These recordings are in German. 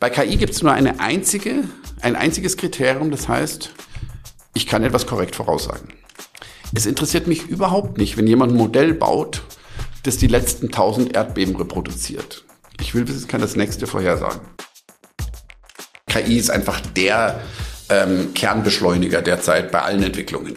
Bei KI gibt es nur eine einzige, ein einziges Kriterium, das heißt, ich kann etwas korrekt voraussagen. Es interessiert mich überhaupt nicht, wenn jemand ein Modell baut, das die letzten 1000 Erdbeben reproduziert. Ich will wissen, kann das nächste vorhersagen. KI ist einfach der ähm, Kernbeschleuniger derzeit bei allen Entwicklungen.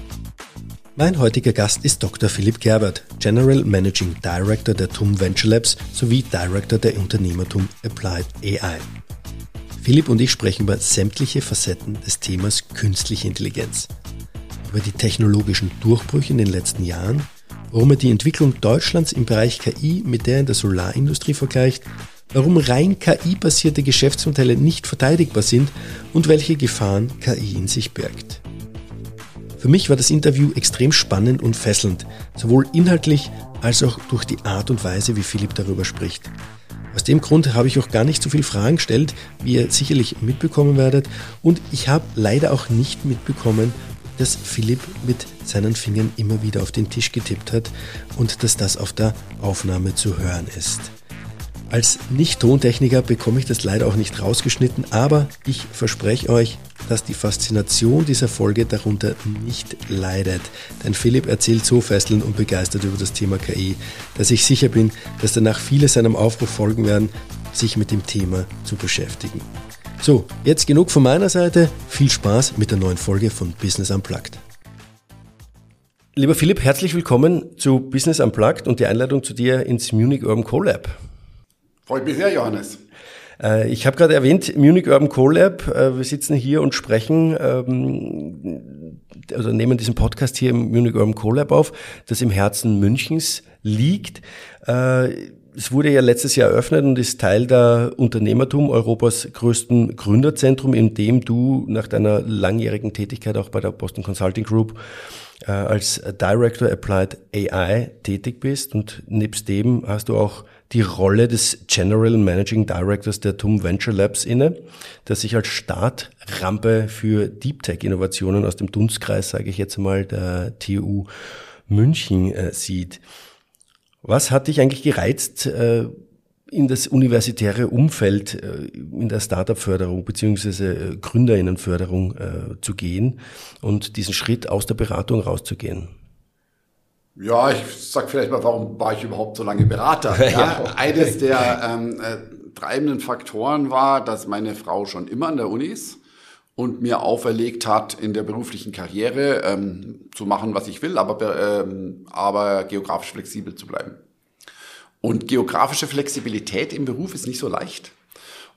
Mein heutiger Gast ist Dr. Philipp Gerbert, General Managing Director der TUM Venture Labs sowie Director der Unternehmertum Applied AI. Philipp und ich sprechen über sämtliche Facetten des Themas künstliche Intelligenz, über die technologischen Durchbrüche in den letzten Jahren, warum er die Entwicklung Deutschlands im Bereich KI mit der in der Solarindustrie vergleicht, warum rein KI-basierte Geschäftsmodelle nicht verteidigbar sind und welche Gefahren KI in sich birgt. Für mich war das Interview extrem spannend und fesselnd, sowohl inhaltlich als auch durch die Art und Weise, wie Philipp darüber spricht. Aus dem Grund habe ich auch gar nicht so viele Fragen gestellt, wie ihr sicherlich mitbekommen werdet. Und ich habe leider auch nicht mitbekommen, dass Philipp mit seinen Fingern immer wieder auf den Tisch getippt hat und dass das auf der Aufnahme zu hören ist. Als Nicht-Tontechniker bekomme ich das leider auch nicht rausgeschnitten, aber ich verspreche euch, dass die Faszination dieser Folge darunter nicht leidet. Denn Philipp erzählt so fesselnd und begeistert über das Thema KI, dass ich sicher bin, dass danach viele seinem Aufruf folgen werden, sich mit dem Thema zu beschäftigen. So, jetzt genug von meiner Seite. Viel Spaß mit der neuen Folge von Business Unplugged. Lieber Philipp, herzlich willkommen zu Business Unplugged und die Einladung zu dir ins Munich Urban Collab. Freut mich sehr, Johannes. Äh, ich habe gerade erwähnt, Munich Urban Collab. Äh, wir sitzen hier und sprechen, ähm, also nehmen diesen Podcast hier im Munich Urban Collab auf, das im Herzen Münchens liegt. Äh, es wurde ja letztes Jahr eröffnet und ist Teil der Unternehmertum Europas größten Gründerzentrum, in dem du nach deiner langjährigen Tätigkeit auch bei der Boston Consulting Group als Director Applied AI tätig bist und nebst dem hast du auch die Rolle des General Managing Directors der TUM Venture Labs inne, der sich als Startrampe für Deep Tech Innovationen aus dem Dunstkreis, sage ich jetzt mal, der TU München äh, sieht. Was hat dich eigentlich gereizt, äh, in das universitäre Umfeld äh, in der Startup-Förderung beziehungsweise äh, Gründerinnenförderung äh, zu gehen und diesen Schritt aus der Beratung rauszugehen? Ja, ich sag vielleicht mal, warum war ich überhaupt so lange Berater? Ja, ja. Eines der ähm, äh, treibenden Faktoren war, dass meine Frau schon immer an der Uni ist und mir auferlegt hat, in der beruflichen Karriere ähm, zu machen, was ich will, aber, ähm, aber geografisch flexibel zu bleiben. Und geografische Flexibilität im Beruf ist nicht so leicht.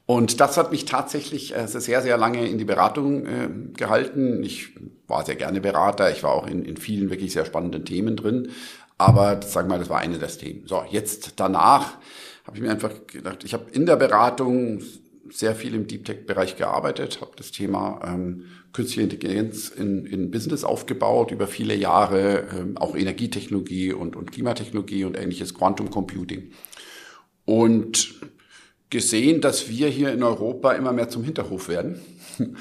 Und das hat mich tatsächlich äh, sehr, sehr lange in die Beratung äh, gehalten. Ich war sehr gerne Berater. Ich war auch in, in vielen wirklich sehr spannenden Themen drin. Aber sagen wir mal, das war eine der Themen. So, jetzt danach habe ich mir einfach gedacht, ich habe in der Beratung sehr viel im Deep Tech-Bereich gearbeitet, habe das Thema ähm, künstliche Intelligenz in, in Business aufgebaut über viele Jahre, ähm, auch Energietechnologie und, und Klimatechnologie und ähnliches, Quantum Computing. Und gesehen, dass wir hier in Europa immer mehr zum Hinterhof werden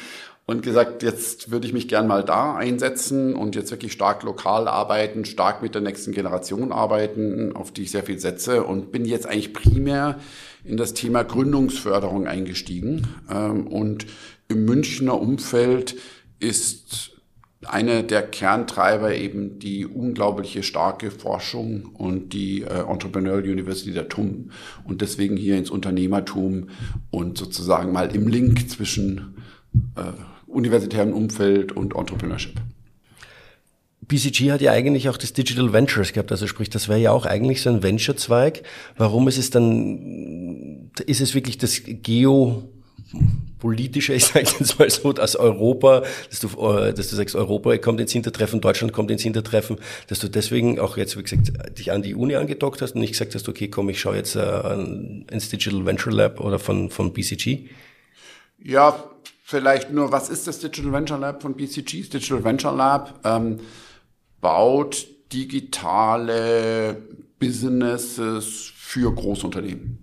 und gesagt, jetzt würde ich mich gern mal da einsetzen und jetzt wirklich stark lokal arbeiten, stark mit der nächsten Generation arbeiten, auf die ich sehr viel setze und bin jetzt eigentlich primär in das Thema Gründungsförderung eingestiegen. Ähm, und im Münchner Umfeld ist eine der Kerntreiber eben die unglaubliche starke Forschung und die äh, Entrepreneurial University der TUM und deswegen hier ins Unternehmertum und sozusagen mal im Link zwischen äh, universitärem Umfeld und Entrepreneurship. BCG hat ja eigentlich auch das Digital Ventures gehabt, also sprich, das wäre ja auch eigentlich so ein Venture-Zweig. Warum ist es dann, ist es wirklich das Geo politischer, ich sage jetzt mal so, dass Europa, dass du, äh, dass du sagst, Europa kommt ins Hintertreffen, Deutschland kommt ins Hintertreffen, dass du deswegen auch jetzt, wie gesagt, dich an die Uni angedockt hast und nicht gesagt hast, okay, komm, ich schaue jetzt äh, ins Digital Venture Lab oder von, von BCG? Ja, vielleicht nur, was ist das Digital Venture Lab von BCG? Das Digital Venture Lab ähm, baut digitale Businesses für Großunternehmen.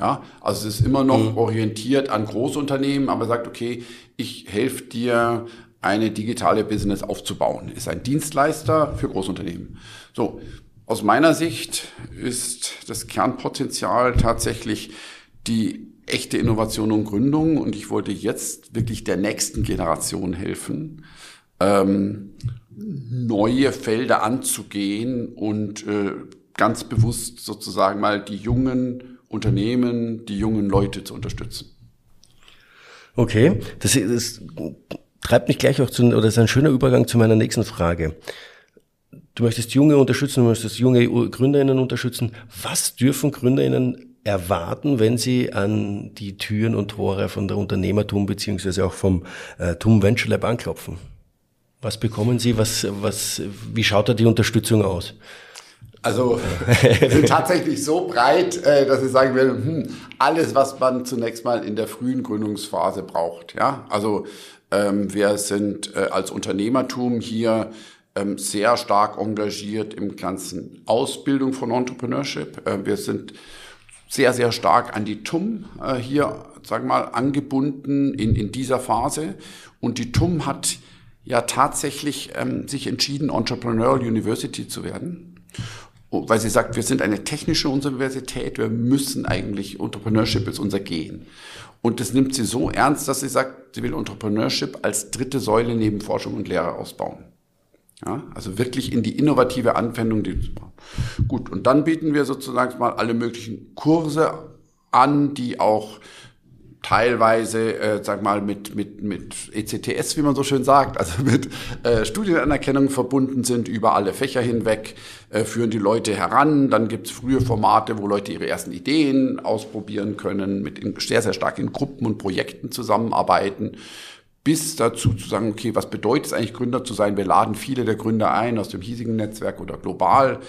Ja, also es ist immer noch mhm. orientiert an Großunternehmen, aber sagt, okay, ich helfe dir, eine digitale Business aufzubauen. Ist ein Dienstleister für Großunternehmen. So, aus meiner Sicht ist das Kernpotenzial tatsächlich die echte Innovation und Gründung und ich wollte jetzt wirklich der nächsten Generation helfen, ähm, neue Felder anzugehen und äh, ganz bewusst sozusagen mal die jungen Unternehmen, die jungen Leute zu unterstützen. Okay, das, das treibt mich gleich auch zu, oder ist ein schöner Übergang zu meiner nächsten Frage. Du möchtest Junge unterstützen, du möchtest junge GründerInnen unterstützen. Was dürfen GründerInnen erwarten, wenn sie an die Türen und Tore von der Unternehmertum beziehungsweise auch vom äh, TUM Venture Lab anklopfen? Was bekommen sie? Was, was, wie schaut da die Unterstützung aus? Also sind tatsächlich so breit, äh, dass ich sagen will, hm, alles, was man zunächst mal in der frühen Gründungsphase braucht. Ja, also ähm, wir sind äh, als Unternehmertum hier ähm, sehr stark engagiert im ganzen Ausbildung von Entrepreneurship. Äh, wir sind sehr, sehr stark an die TUM äh, hier, sagen wir mal, angebunden in, in dieser Phase. Und die TUM hat ja tatsächlich ähm, sich entschieden, Entrepreneurial University zu werden weil sie sagt, wir sind eine technische Universität, wir müssen eigentlich, Entrepreneurship ist unser Gehen. Und das nimmt sie so ernst, dass sie sagt, sie will Entrepreneurship als dritte Säule neben Forschung und Lehre ausbauen. Ja, also wirklich in die innovative Anwendung. Die, gut, und dann bieten wir sozusagen mal alle möglichen Kurse an, die auch teilweise, äh, sag mal, mit, mit, mit ECTS, wie man so schön sagt, also mit äh, Studienanerkennung verbunden sind über alle Fächer hinweg, äh, führen die Leute heran. Dann gibt's frühe Formate, wo Leute ihre ersten Ideen ausprobieren können, mit in, sehr, sehr stark in Gruppen und Projekten zusammenarbeiten bis dazu zu sagen, okay, was bedeutet es eigentlich, Gründer zu sein? Wir laden viele der Gründer ein aus dem hiesigen Netzwerk oder global.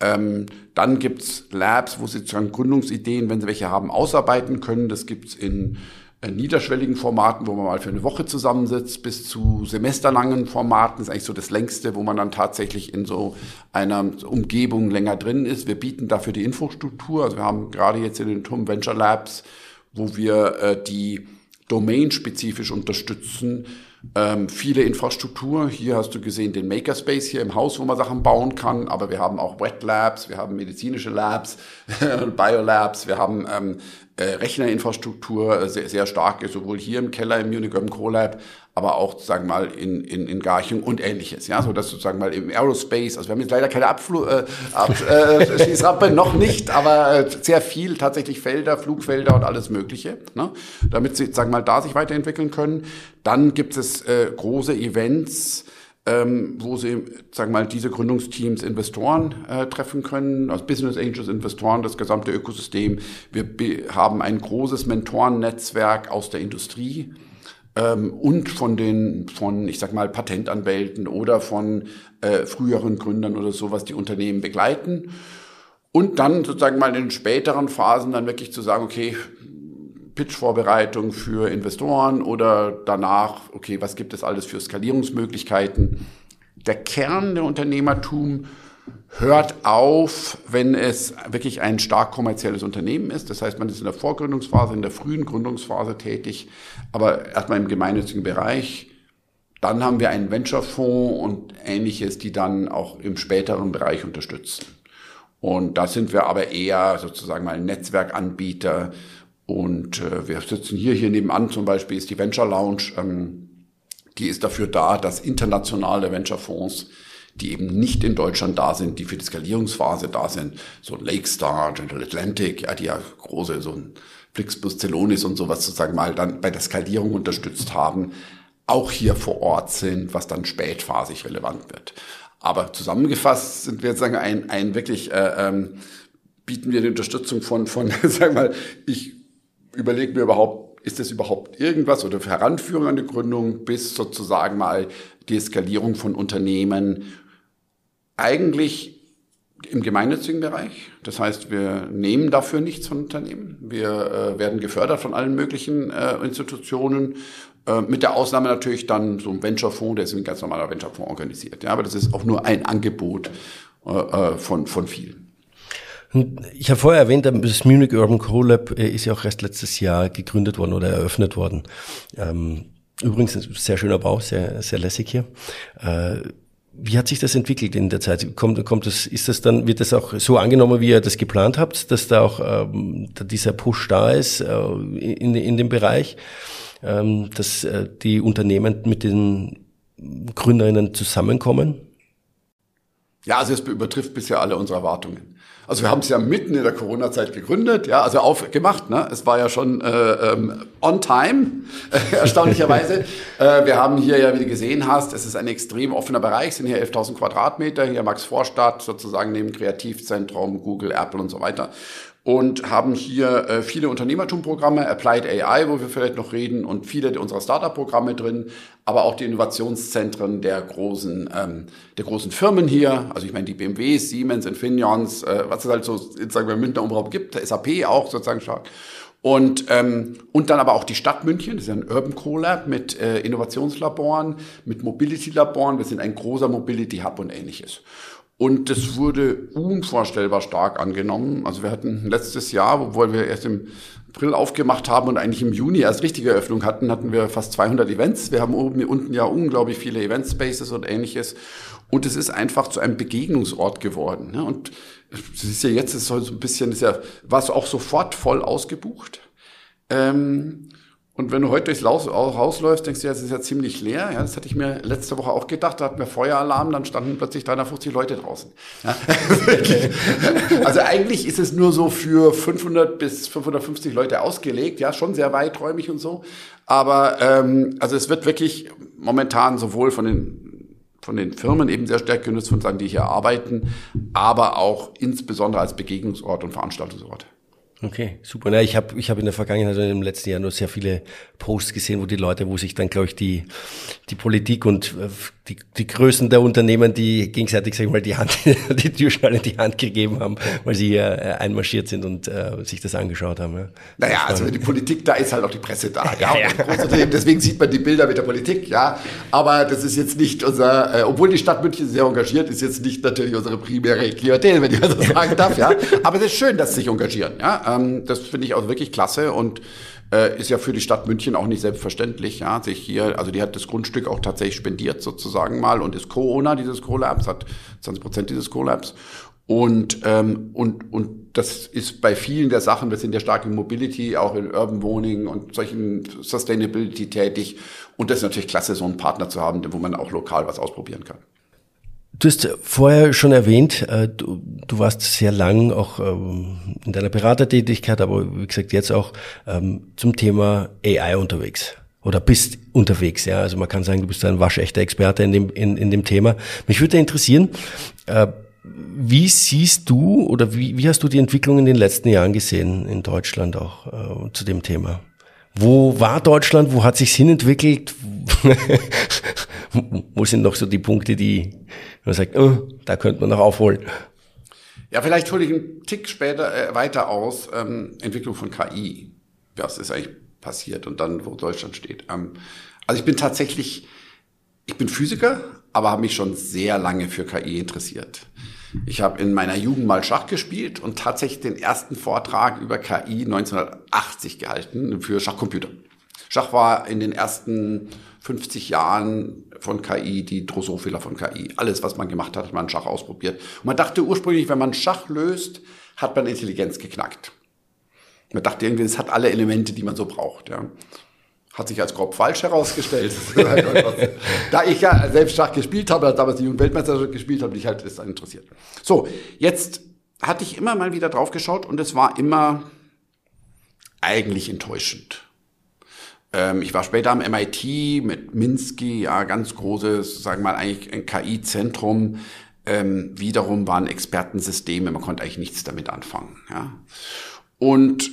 Ähm, dann gibt's Labs, wo sie sozusagen Gründungsideen, wenn sie welche haben, ausarbeiten können. Das gibt's in äh, niederschwelligen Formaten, wo man mal für eine Woche zusammensitzt, bis zu semesterlangen Formaten. Das ist eigentlich so das längste, wo man dann tatsächlich in so einer Umgebung länger drin ist. Wir bieten dafür die Infrastruktur. Also wir haben gerade jetzt in den TUM Venture Labs, wo wir äh, die domainspezifisch unterstützen, ähm, viele Infrastruktur. Hier hast du gesehen den Makerspace hier im Haus, wo man Sachen bauen kann. Aber wir haben auch Wet Labs, wir haben medizinische Labs, Biolabs, wir haben ähm, äh, Rechnerinfrastruktur äh, sehr, sehr stark, sowohl hier im Keller im Munich Urban CoLab, aber auch sagen mal in, in, in Garching und ähnliches. Ja, so dass sozusagen mal im Aerospace, also wir haben jetzt leider keine Abflu äh, Abschießrampe, äh, noch nicht, aber äh, sehr viel tatsächlich Felder, Flugfelder und alles Mögliche, ne? damit sie sagen mal da sich weiterentwickeln können. Dann gibt es äh, große Events, ähm, wo sie, sagen mal, diese Gründungsteams Investoren äh, treffen können, also Business Angels, Investoren, das gesamte Ökosystem. Wir haben ein großes Mentorennetzwerk aus der Industrie ähm, und von den, von, ich sag mal, Patentanwälten oder von äh, früheren Gründern oder sowas, die Unternehmen begleiten. Und dann sozusagen mal in späteren Phasen dann wirklich zu sagen, okay, Pitch-Vorbereitung für Investoren oder danach, okay, was gibt es alles für Skalierungsmöglichkeiten. Der Kern der Unternehmertum hört auf, wenn es wirklich ein stark kommerzielles Unternehmen ist. Das heißt, man ist in der Vorgründungsphase, in der frühen Gründungsphase tätig, aber erstmal im gemeinnützigen Bereich. Dann haben wir einen Venture-Fonds und ähnliches, die dann auch im späteren Bereich unterstützen. Und da sind wir aber eher sozusagen mal Netzwerkanbieter, und äh, wir sitzen hier, hier nebenan zum Beispiel ist die Venture Lounge. Ähm, die ist dafür da, dass internationale Venture-Fonds, die eben nicht in Deutschland da sind, die für die Skalierungsphase da sind, so Lakestar, General Atlantic, ja, die ja große, so ein Flixbus Celonis und sowas sozusagen mal dann bei der Skalierung unterstützt haben, auch hier vor Ort sind, was dann spätphasig relevant wird. Aber zusammengefasst sind wir jetzt sagen ein, ein wirklich äh, ähm, bieten wir die Unterstützung von von sagen wir mal ich überlege mir überhaupt, ist das überhaupt irgendwas oder Heranführung an die Gründung bis sozusagen mal die Eskalierung von Unternehmen. Eigentlich im gemeinnützigen Bereich. Das heißt, wir nehmen dafür nichts von Unternehmen. Wir äh, werden gefördert von allen möglichen äh, Institutionen. Äh, mit der Ausnahme natürlich dann so ein Venture-Fonds, der ist ein ganz normaler Venture-Fonds organisiert. Ja, aber das ist auch nur ein Angebot äh, äh von, von vielen. Ich habe vorher erwähnt, das Munich Urban Co-Lab äh, ist ja auch erst letztes Jahr gegründet worden oder eröffnet worden. Ähm, übrigens ein sehr schöner Bau, sehr, sehr lässig hier. Äh, wie hat sich das entwickelt in der Zeit? Kommt, kommt das, ist das dann, wird das auch so angenommen, wie ihr das geplant habt, dass da auch ähm, dieser Push da ist äh, in, in dem Bereich, ähm, dass äh, die Unternehmen mit den Gründerinnen zusammenkommen? Ja, also es übertrifft bisher alle unsere Erwartungen. Also wir haben es ja mitten in der Corona-Zeit gegründet, ja, also aufgemacht. Ne? Es war ja schon äh, ähm, on time, erstaunlicherweise. äh, wir haben hier ja, wie du gesehen hast, es ist ein extrem offener Bereich, es sind hier 11.000 Quadratmeter, hier Max Vorstadt sozusagen neben Kreativzentrum, Google, Apple und so weiter und haben hier äh, viele Unternehmertumprogramme, Applied AI, wo wir vielleicht noch reden, und viele unserer Startup-Programme drin, aber auch die Innovationszentren der großen, ähm, der großen Firmen hier, also ich meine die BMWs, Siemens, Infineons, äh, was es halt so, sagen wir, im Münchner Umraum gibt, SAP auch sozusagen stark. Und, ähm, und dann aber auch die Stadt München, das ist ja ein Urban Co-Lab mit äh, Innovationslaboren, mit Mobility-Laboren, wir sind ein großer Mobility-Hub und ähnliches. Und das wurde unvorstellbar stark angenommen. Also wir hatten letztes Jahr, obwohl wir erst im April aufgemacht haben und eigentlich im Juni erst richtige Eröffnung hatten, hatten wir fast 200 Events. Wir haben oben unten ja unglaublich viele Event Spaces und ähnliches. Und es ist einfach zu einem Begegnungsort geworden. Ne? Und es ist ja jetzt, es ist so ein bisschen, ist ja, war es auch sofort voll ausgebucht. Ähm, und wenn du heute durchs Haus läufst, denkst du, ja, es ist ja ziemlich leer. Ja, das hatte ich mir letzte Woche auch gedacht. Da hatten wir Feueralarm, dann standen plötzlich 350 Leute draußen. Ja. also eigentlich ist es nur so für 500 bis 550 Leute ausgelegt. Ja, schon sehr weiträumig und so. Aber ähm, also es wird wirklich momentan sowohl von den von den Firmen eben sehr stark genutzt, von sagen, die hier arbeiten, aber auch insbesondere als Begegnungsort und Veranstaltungsort. Okay, super. Ja, ich habe ich hab in der Vergangenheit, also im letzten Jahr nur sehr viele Posts gesehen, wo die Leute, wo sich dann, glaube ich, die, die Politik und äh, die, die Größen der Unternehmen, die gegenseitig, sag ich mal, die Hand, die Türschnalle in die Hand gegeben haben, weil sie hier äh, einmarschiert sind und äh, sich das angeschaut haben. Ja. Naja, also wenn die Politik da ist, halt auch die Presse da. Ja, ja. Deswegen sieht man die Bilder mit der Politik, ja. Aber das ist jetzt nicht unser, äh, obwohl die Stadt München sehr engagiert, ist jetzt nicht natürlich unsere primäre Klientel, wenn ich mal so sagen darf, ja. Aber es ist schön, dass sie sich engagieren, ja. Ähm, das finde ich auch wirklich klasse und äh, ist ja für die Stadt München auch nicht selbstverständlich, ja, sich hier, also die hat das Grundstück auch tatsächlich spendiert sozusagen mal und ist Co-Owner dieses Co-Labs, hat 20 Prozent dieses Co-Labs und, ähm, und, und das ist bei vielen der Sachen, wir sind ja stark in Mobility, auch in Urban Wohning und solchen Sustainability tätig. Und das ist natürlich klasse, so einen Partner zu haben, wo man auch lokal was ausprobieren kann. Du hast vorher schon erwähnt, äh, du, du warst sehr lang auch ähm, in deiner Beratertätigkeit, aber wie gesagt jetzt auch ähm, zum Thema AI unterwegs oder bist unterwegs. Ja, also man kann sagen, du bist ein waschechter Experte in dem in, in dem Thema. Mich würde interessieren, äh, wie siehst du oder wie, wie hast du die Entwicklung in den letzten Jahren gesehen in Deutschland auch äh, zu dem Thema? Wo war Deutschland? Wo hat sich's hinentwickelt? wo sind noch so die Punkte, die man sagt, oh, da könnte man noch aufholen? Ja, vielleicht hole ich einen Tick später äh, weiter aus. Ähm, Entwicklung von KI. Was ist eigentlich passiert und dann, wo Deutschland steht. Ähm, also ich bin tatsächlich, ich bin Physiker, aber habe mich schon sehr lange für KI interessiert. Ich habe in meiner Jugend mal Schach gespielt und tatsächlich den ersten Vortrag über KI 1980 gehalten für Schachcomputer. Schach war in den ersten 50 Jahren von KI die Drosophila von KI. Alles, was man gemacht hat, hat man Schach ausprobiert. Und man dachte ursprünglich, wenn man Schach löst, hat man Intelligenz geknackt. Man dachte irgendwie, es hat alle Elemente, die man so braucht. Ja. Hat sich als grob falsch herausgestellt. da ich ja selbst Schach gespielt habe, damals die Jugendweltmeisterschaft gespielt habe, mich halt das interessiert. So, jetzt hatte ich immer mal wieder drauf geschaut und es war immer eigentlich enttäuschend. Ähm, ich war später am MIT mit Minsky, ja, ganz großes, sagen wir mal, eigentlich ein KI-Zentrum. Ähm, wiederum waren Expertensysteme, man konnte eigentlich nichts damit anfangen. Ja. Und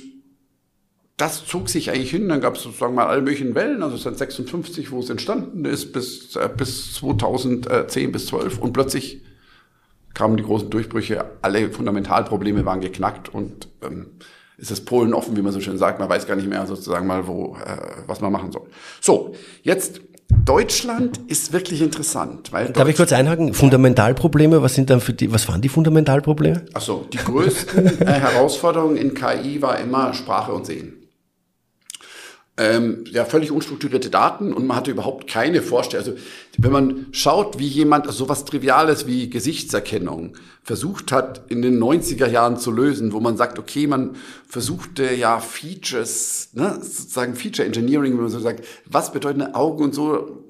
das zog sich eigentlich hin, dann gab es sozusagen mal alle möglichen Wellen, also seit 56, wo es entstanden ist, bis, äh, bis 2010 bis 12 und plötzlich kamen die großen Durchbrüche, alle Fundamentalprobleme waren geknackt und ähm, ist das Polen offen, wie man so schön sagt. Man weiß gar nicht mehr sozusagen mal, wo, äh, was man machen soll. So, jetzt Deutschland ist wirklich interessant, weil Darf ich kurz einhaken? Fundamentalprobleme, was sind dann für die, was waren die Fundamentalprobleme? Also die größten äh, Herausforderungen in KI war immer Sprache und Sehen ähm, ja, völlig unstrukturierte Daten und man hatte überhaupt keine Vorstellung. Also wenn man schaut, wie jemand also sowas Triviales wie Gesichtserkennung versucht hat, in den 90er Jahren zu lösen, wo man sagt, okay, man versuchte ja Features, ne, sozusagen Feature Engineering, wenn man so sagt, was bedeuten Augen und so,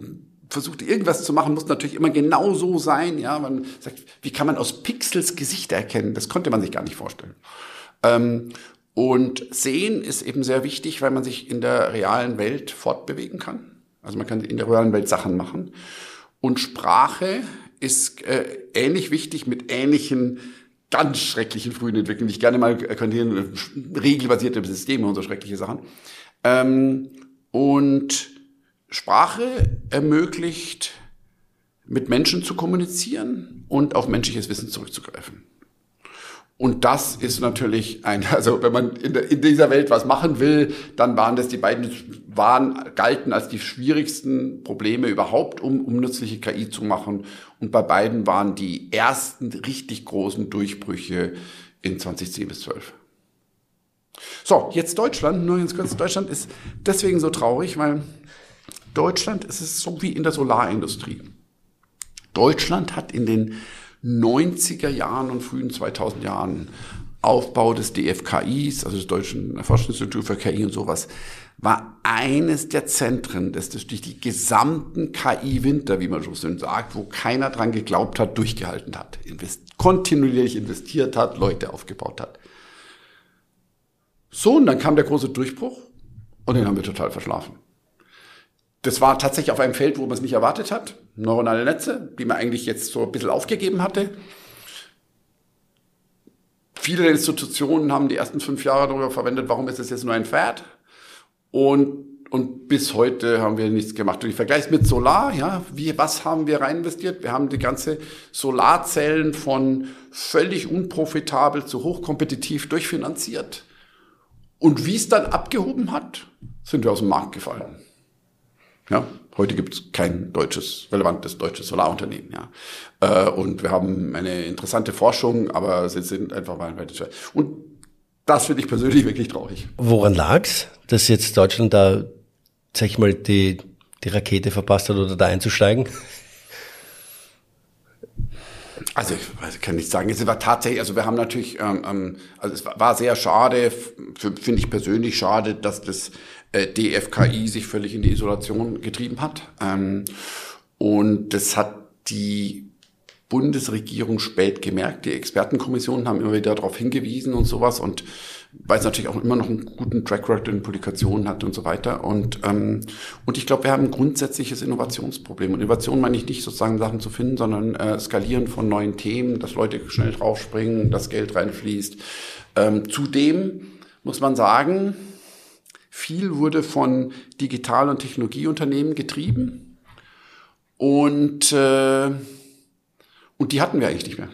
versucht irgendwas zu machen, muss natürlich immer genau so sein. Ja, man sagt, wie kann man aus Pixels Gesichter erkennen? Das konnte man sich gar nicht vorstellen. Ähm, und Sehen ist eben sehr wichtig, weil man sich in der realen Welt fortbewegen kann. Also man kann in der realen Welt Sachen machen. Und Sprache ist äh, ähnlich wichtig mit ähnlichen ganz schrecklichen frühen Entwicklungen, ich gerne mal erklären, regelbasierte Systeme und so schreckliche Sachen. Ähm, und Sprache ermöglicht, mit Menschen zu kommunizieren und auf menschliches Wissen zurückzugreifen. Und das ist natürlich ein, also wenn man in, der, in, dieser Welt was machen will, dann waren das die beiden, waren, galten als die schwierigsten Probleme überhaupt, um, um nützliche KI zu machen. Und bei beiden waren die ersten richtig großen Durchbrüche in 2010 bis 12. So, jetzt Deutschland, nur ganz kurz, Deutschland ist deswegen so traurig, weil Deutschland ist es so wie in der Solarindustrie. Deutschland hat in den 90er Jahren und frühen 2000 Jahren Aufbau des DFKIs, also des Deutschen Forschungsinstituts für KI und sowas, war eines der Zentren, das durch die gesamten KI-Winter, wie man so schön sagt, wo keiner dran geglaubt hat, durchgehalten hat, invest kontinuierlich investiert hat, Leute aufgebaut hat. So, und dann kam der große Durchbruch und den haben wir total verschlafen. Das war tatsächlich auf einem Feld, wo man es nicht erwartet hat. Neuronale Netze, die man eigentlich jetzt so ein bisschen aufgegeben hatte. Viele Institutionen haben die ersten fünf Jahre darüber verwendet, warum ist es jetzt nur ein Pferd? Und, und bis heute haben wir nichts gemacht. Und ich vergleiche es mit Solar, ja, wie, was haben wir rein investiert? Wir haben die ganze Solarzellen von völlig unprofitabel zu hochkompetitiv durchfinanziert. Und wie es dann abgehoben hat, sind wir aus dem Markt gefallen. Ja, heute gibt es kein deutsches, relevantes deutsches Solarunternehmen. Ja. Äh, und wir haben eine interessante Forschung, aber sie sind einfach mal weiter. Und das finde ich persönlich wirklich traurig. Woran lag's, dass jetzt Deutschland da, sag ich mal, die, die Rakete verpasst hat oder da einzusteigen? Also ich kann nicht sagen, es war tatsächlich, also wir haben natürlich, ähm, ähm also es war sehr schade, finde ich persönlich schade, dass das äh, DFKI sich völlig in die Isolation getrieben hat. Ähm, und das hat die Bundesregierung spät gemerkt. Die Expertenkommissionen haben immer wieder darauf hingewiesen und sowas und weil es natürlich auch immer noch einen guten Track Record in Publikationen hat und so weiter. Und, ähm, und ich glaube, wir haben ein grundsätzliches Innovationsproblem. Und Innovation meine ich nicht sozusagen Sachen zu finden, sondern äh, Skalieren von neuen Themen, dass Leute schnell draufspringen, dass Geld reinfließt. Ähm, zudem muss man sagen, viel wurde von Digital- und Technologieunternehmen getrieben. Und, äh, und die hatten wir eigentlich nicht mehr.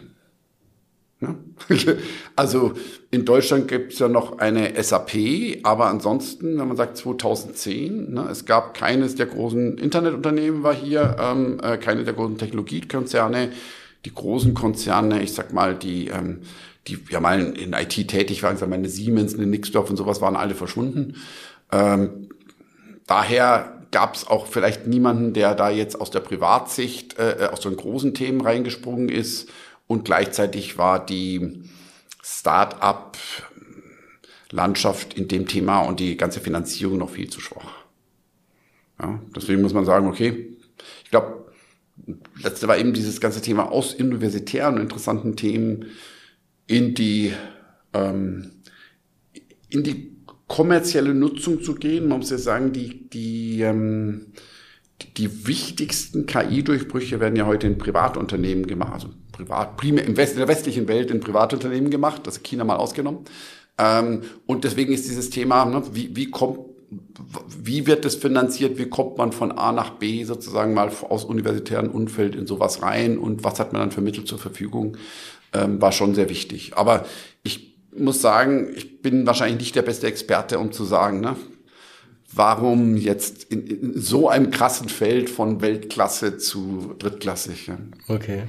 Ja? Also in Deutschland gibt es ja noch eine SAP, aber ansonsten, wenn man sagt 2010, ne, es gab keines der großen Internetunternehmen war hier, ähm, äh, keine der großen Technologiekonzerne, die großen Konzerne, ich sag mal, die, ähm, die ja mal in IT tätig waren, ich sag mal, eine Siemens, eine Nixdorf und sowas waren alle verschwunden. Ähm, daher gab es auch vielleicht niemanden, der da jetzt aus der Privatsicht äh, aus so einen großen Themen reingesprungen ist. Und gleichzeitig war die Start-up-Landschaft in dem Thema und die ganze Finanzierung noch viel zu schwach. Ja, deswegen muss man sagen, okay, ich glaube, letzte war eben dieses ganze Thema aus universitären interessanten Themen in die ähm, in die kommerzielle Nutzung zu gehen. Man muss ja sagen, die, die, ähm, die, wichtigsten KI-Durchbrüche werden ja heute in Privatunternehmen gemacht, also privat, primär im West, in der westlichen Welt in Privatunternehmen gemacht, das China mal ausgenommen. Ähm, und deswegen ist dieses Thema, ne, wie, wie kommt wie wird das finanziert? Wie kommt man von A nach B sozusagen mal aus universitären Umfeld in sowas rein? Und was hat man dann für Mittel zur Verfügung? Ähm, war schon sehr wichtig. Aber ich muss sagen, ich bin wahrscheinlich nicht der beste Experte, um zu sagen, ne, warum jetzt in, in, so einem krassen Feld von Weltklasse zu drittklassig. Ja. Okay.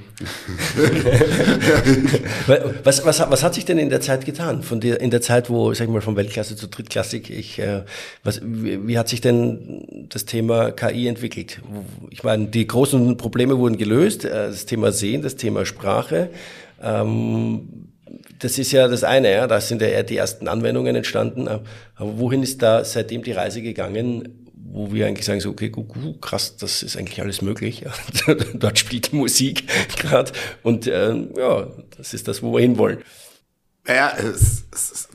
was, was, was hat sich denn in der Zeit getan? Von der, in der Zeit, wo, sag ich mal, von Weltklasse zu drittklassig, ich, äh, was, wie, wie hat sich denn das Thema KI entwickelt? Ich meine, die großen Probleme wurden gelöst, äh, das Thema Sehen, das Thema Sprache. Ähm, das ist ja das eine, ja, da sind ja eher die ersten Anwendungen entstanden. Aber wohin ist da seitdem die Reise gegangen, wo wir eigentlich sagen so, okay, krass, das ist eigentlich alles möglich. Dort spielt die Musik gerade und äh, ja, das ist das, wo wir hinwollen. Ja, es, es,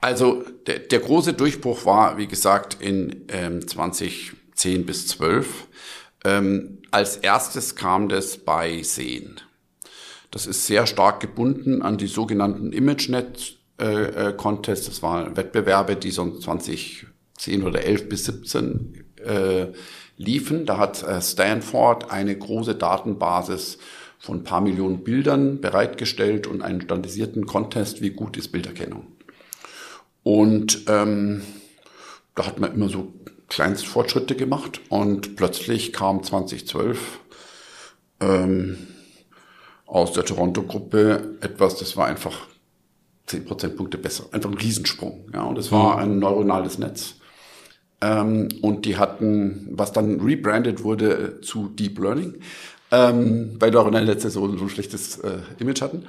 also der, der große Durchbruch war, wie gesagt, in ähm, 2010 bis 12. Ähm, als erstes kam das bei Sehen. Das ist sehr stark gebunden an die sogenannten ImageNet äh, äh. Das waren Wettbewerbe, die so 2010 oder 11 bis 17 äh, liefen. Da hat äh, Stanford eine große Datenbasis von ein paar Millionen Bildern bereitgestellt und einen standardisierten Contest, wie gut ist Bilderkennung. Und ähm, da hat man immer so Kleinstfortschritte gemacht und plötzlich kam 2012 ähm, aus der Toronto-Gruppe etwas, das war einfach 10 Prozentpunkte besser. Einfach ein Riesensprung. Ja, und es war mhm. ein neuronales Netz. Ähm, und die hatten, was dann rebranded wurde zu Deep Learning, ähm, weil neuronale Netze so, so ein schlechtes äh, Image hatten.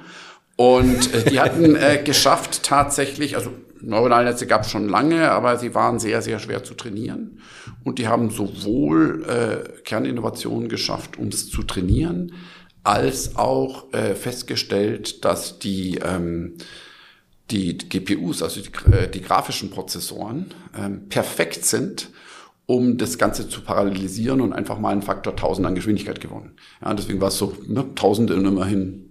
Und äh, die hatten äh, geschafft tatsächlich, also neuronale Netze gab es schon lange, aber sie waren sehr, sehr schwer zu trainieren. Und die haben sowohl äh, Kerninnovationen geschafft, um es zu trainieren, als auch äh, festgestellt, dass die, ähm, die GPUs, also die, äh, die grafischen Prozessoren, ähm, perfekt sind, um das Ganze zu parallelisieren und einfach mal einen Faktor 1000 an Geschwindigkeit gewonnen. Ja, deswegen war es so, ne, Tausende und immerhin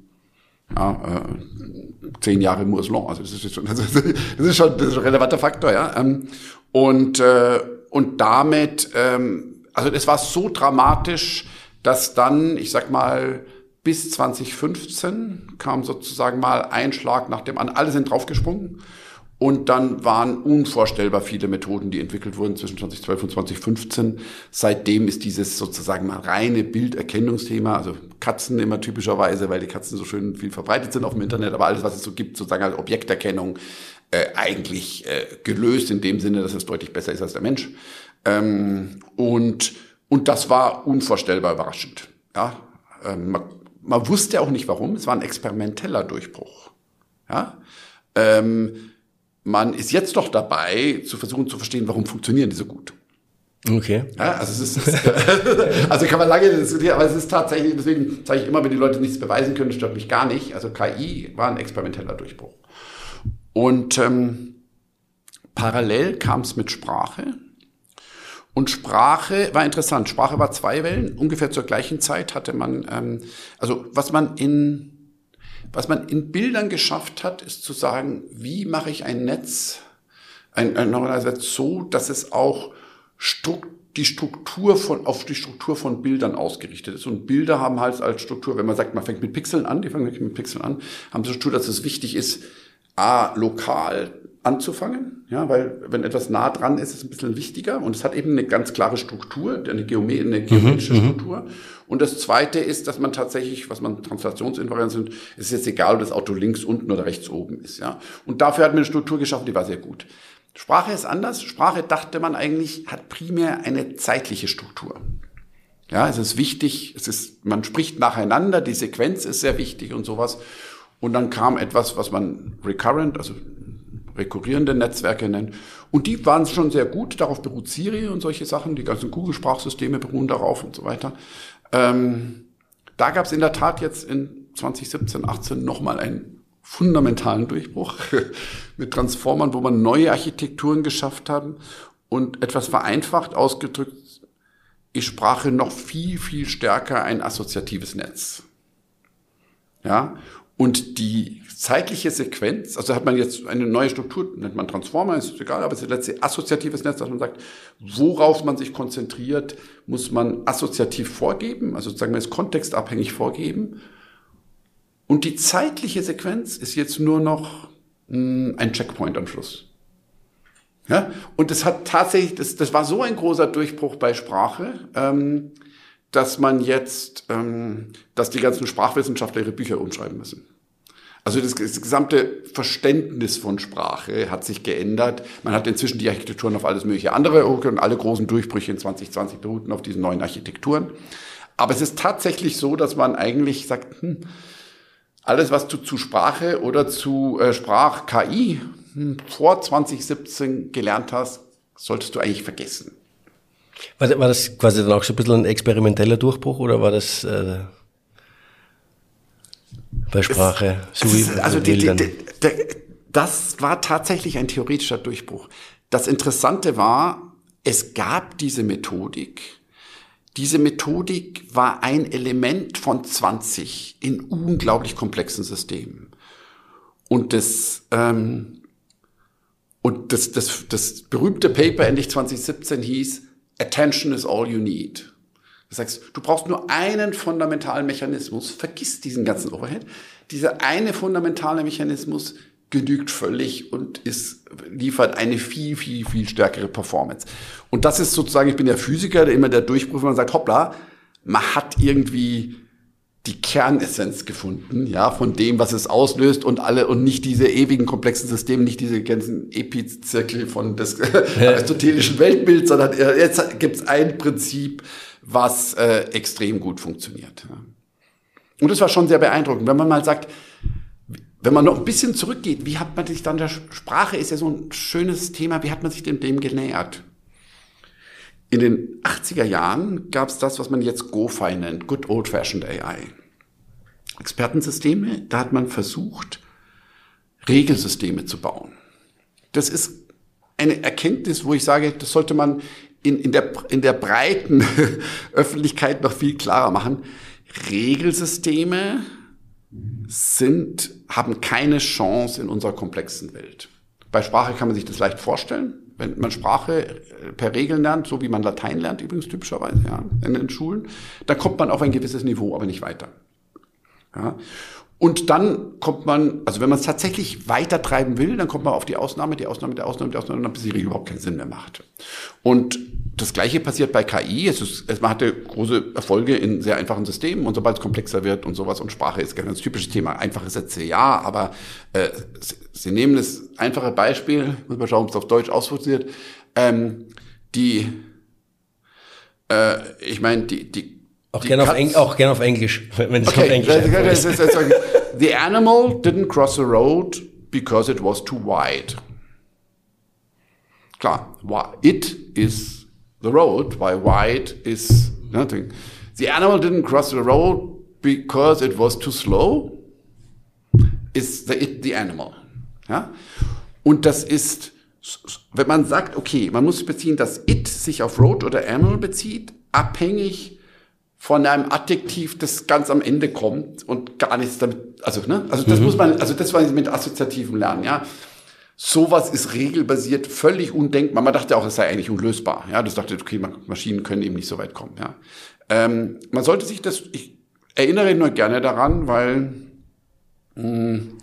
ja, äh, zehn Jahre Moore's Law. Also das ist schon, das ist, das ist schon, das ist ein relevanter Faktor, ja. Ähm, und äh, und damit, ähm, also es war so dramatisch, dass dann, ich sag mal, bis 2015 kam sozusagen mal ein Schlag nach dem anderen. Alle sind draufgesprungen. Und dann waren unvorstellbar viele Methoden, die entwickelt wurden zwischen 2012 und 2015. Seitdem ist dieses sozusagen mal reine Bilderkennungsthema, also Katzen immer typischerweise, weil die Katzen so schön viel verbreitet sind auf dem Internet, aber alles, was es so gibt, sozusagen als Objekterkennung, äh, eigentlich äh, gelöst in dem Sinne, dass es deutlich besser ist als der Mensch. Ähm, und, und das war unvorstellbar überraschend. Ja, ähm, man wusste auch nicht warum, es war ein experimenteller Durchbruch. Ja? Ähm, man ist jetzt doch dabei, zu versuchen zu verstehen, warum funktionieren die so gut. Okay. Ja, also, es ist, also kann man lange diskutieren, aber es ist tatsächlich, deswegen sage ich immer, wenn die Leute nichts beweisen können, stört mich gar nicht. Also KI war ein experimenteller Durchbruch. Und ähm, parallel kam es mit Sprache. Und Sprache war interessant. Sprache war zwei Wellen. Ungefähr zur gleichen Zeit hatte man, ähm, also was man in was man in Bildern geschafft hat, ist zu sagen, wie mache ich ein Netz, ein, ein neuronales Netz so, dass es auch Strukt, die Struktur von, auf die Struktur von Bildern ausgerichtet ist. Und Bilder haben halt als Struktur, wenn man sagt, man fängt mit Pixeln an, die fangen mit Pixeln an, haben die Struktur, dass es wichtig ist, A, lokal anzufangen, ja, weil wenn etwas nah dran ist, ist es ein bisschen wichtiger und es hat eben eine ganz klare Struktur, eine, Geome eine geometrische mhm, mhm, Struktur. Und das Zweite ist, dass man tatsächlich, was man Translationsinvarianten sind, es ist jetzt egal, ob das Auto links unten oder rechts oben ist, ja. Und dafür hat man eine Struktur geschaffen, die war sehr gut. Sprache ist anders. Sprache dachte man eigentlich hat primär eine zeitliche Struktur. Ja, es ist wichtig, es ist, man spricht nacheinander, die Sequenz ist sehr wichtig und sowas. Und dann kam etwas, was man recurrent, also rekurrierende Netzwerke nennen. Und die waren schon sehr gut. Darauf beruht Siri und solche Sachen. Die ganzen Google-Sprachsysteme beruhen darauf und so weiter. Ähm, da gab es in der Tat jetzt in 2017, 18 nochmal einen fundamentalen Durchbruch mit Transformern, wo man neue Architekturen geschafft haben und etwas vereinfacht ausgedrückt, ich sprache noch viel, viel stärker ein assoziatives Netz. Ja, Und die zeitliche Sequenz, also hat man jetzt eine neue Struktur, nennt man Transformer, ist egal, aber es ist letztlich assoziatives Netz, dass man sagt, worauf man sich konzentriert, muss man assoziativ vorgeben, also sozusagen man ist kontextabhängig vorgeben. Und die zeitliche Sequenz ist jetzt nur noch hm, ein Checkpoint am Schluss. Ja? Und das hat tatsächlich, das, das war so ein großer Durchbruch bei Sprache, ähm, dass man jetzt, ähm, dass die ganzen Sprachwissenschaftler ihre Bücher umschreiben müssen. Also das, das, gesamte Verständnis von Sprache hat sich geändert. Man hat inzwischen die Architekturen auf alles mögliche andere und alle großen Durchbrüche in 2020 beruhten auf diesen neuen Architekturen. Aber es ist tatsächlich so, dass man eigentlich sagt, hm, alles, was du zu Sprache oder zu äh, Sprach-KI hm, vor 2017 gelernt hast, solltest du eigentlich vergessen. War, war das quasi dann auch so ein bisschen ein experimenteller Durchbruch oder war das äh, bei Sprache es, so wie Also die, die, die, das war tatsächlich ein theoretischer Durchbruch. Das Interessante war, es gab diese Methodik. Diese Methodik war ein Element von 20 in unglaublich komplexen Systemen. Und das, ähm, und das, das, das berühmte Paper endlich 2017 hieß Attention is all you need. Du sagst, du brauchst nur einen fundamentalen Mechanismus, vergiss diesen ganzen Overhead. Dieser eine fundamentale Mechanismus genügt völlig und ist, liefert eine viel, viel, viel stärkere Performance. Und das ist sozusagen, ich bin der Physiker, der immer der Durchbruch, man sagt, hoppla, man hat irgendwie die Kernessenz gefunden, ja, von dem, was es auslöst und alle und nicht diese ewigen komplexen Systeme, nicht diese ganzen Epizirkel von des aristotelischen Weltbilds, sondern jetzt gibt es ein Prinzip, was äh, extrem gut funktioniert. Und das war schon sehr beeindruckend, wenn man mal sagt, wenn man noch ein bisschen zurückgeht, wie hat man sich dann der Sprache ist ja so ein schönes Thema, wie hat man sich dem, dem genähert? In den 80er Jahren gab es das, was man jetzt GoFi nennt, Good Old Fashioned AI. Expertensysteme, da hat man versucht, Regelsysteme zu bauen. Das ist eine Erkenntnis, wo ich sage, das sollte man in, in, der, in der breiten Öffentlichkeit noch viel klarer machen. Regelsysteme sind, haben keine Chance in unserer komplexen Welt. Bei Sprache kann man sich das leicht vorstellen. Wenn man Sprache äh, per Regeln lernt, so wie man Latein lernt, übrigens typischerweise ja, in den Schulen, dann kommt man auf ein gewisses Niveau, aber nicht weiter. Ja. Und dann kommt man, also wenn man es tatsächlich weiter treiben will, dann kommt man auf die Ausnahme, die Ausnahme, die Ausnahme, die Ausnahme, bis die Regel überhaupt keinen Sinn mehr macht. Und das Gleiche passiert bei KI. Es ist, es, man hatte große Erfolge in sehr einfachen Systemen und sobald es komplexer wird und sowas und Sprache ist ganz typisches Thema. Einfache Sätze, ja, aber äh, Sie, Sie nehmen das einfache Beispiel, muss man schauen, ob es auf Deutsch ausfunktioniert. Ähm, die, äh, ich meine, die, die auch gerne auf, Eng auch gern auf Englisch, wenn es okay. auf Englisch ist. The animal didn't cross the road because it was too wide. Klar, it is the road, while wide is nothing. The animal didn't cross the road because it was too slow. Is the it the animal. Ja? Und das ist, wenn man sagt, okay, man muss beziehen, dass it sich auf road oder animal bezieht, abhängig von einem Adjektiv, das ganz am Ende kommt und gar nichts damit, also, ne, also das mhm. muss man, also das war mit assoziativem Lernen, ja. Sowas ist regelbasiert völlig undenkbar. Man dachte auch, es sei eigentlich unlösbar. Ja, das dachte, okay, Maschinen können eben nicht so weit kommen. Ja, ähm, man sollte sich das. Ich erinnere nur gerne daran, weil mh, hm,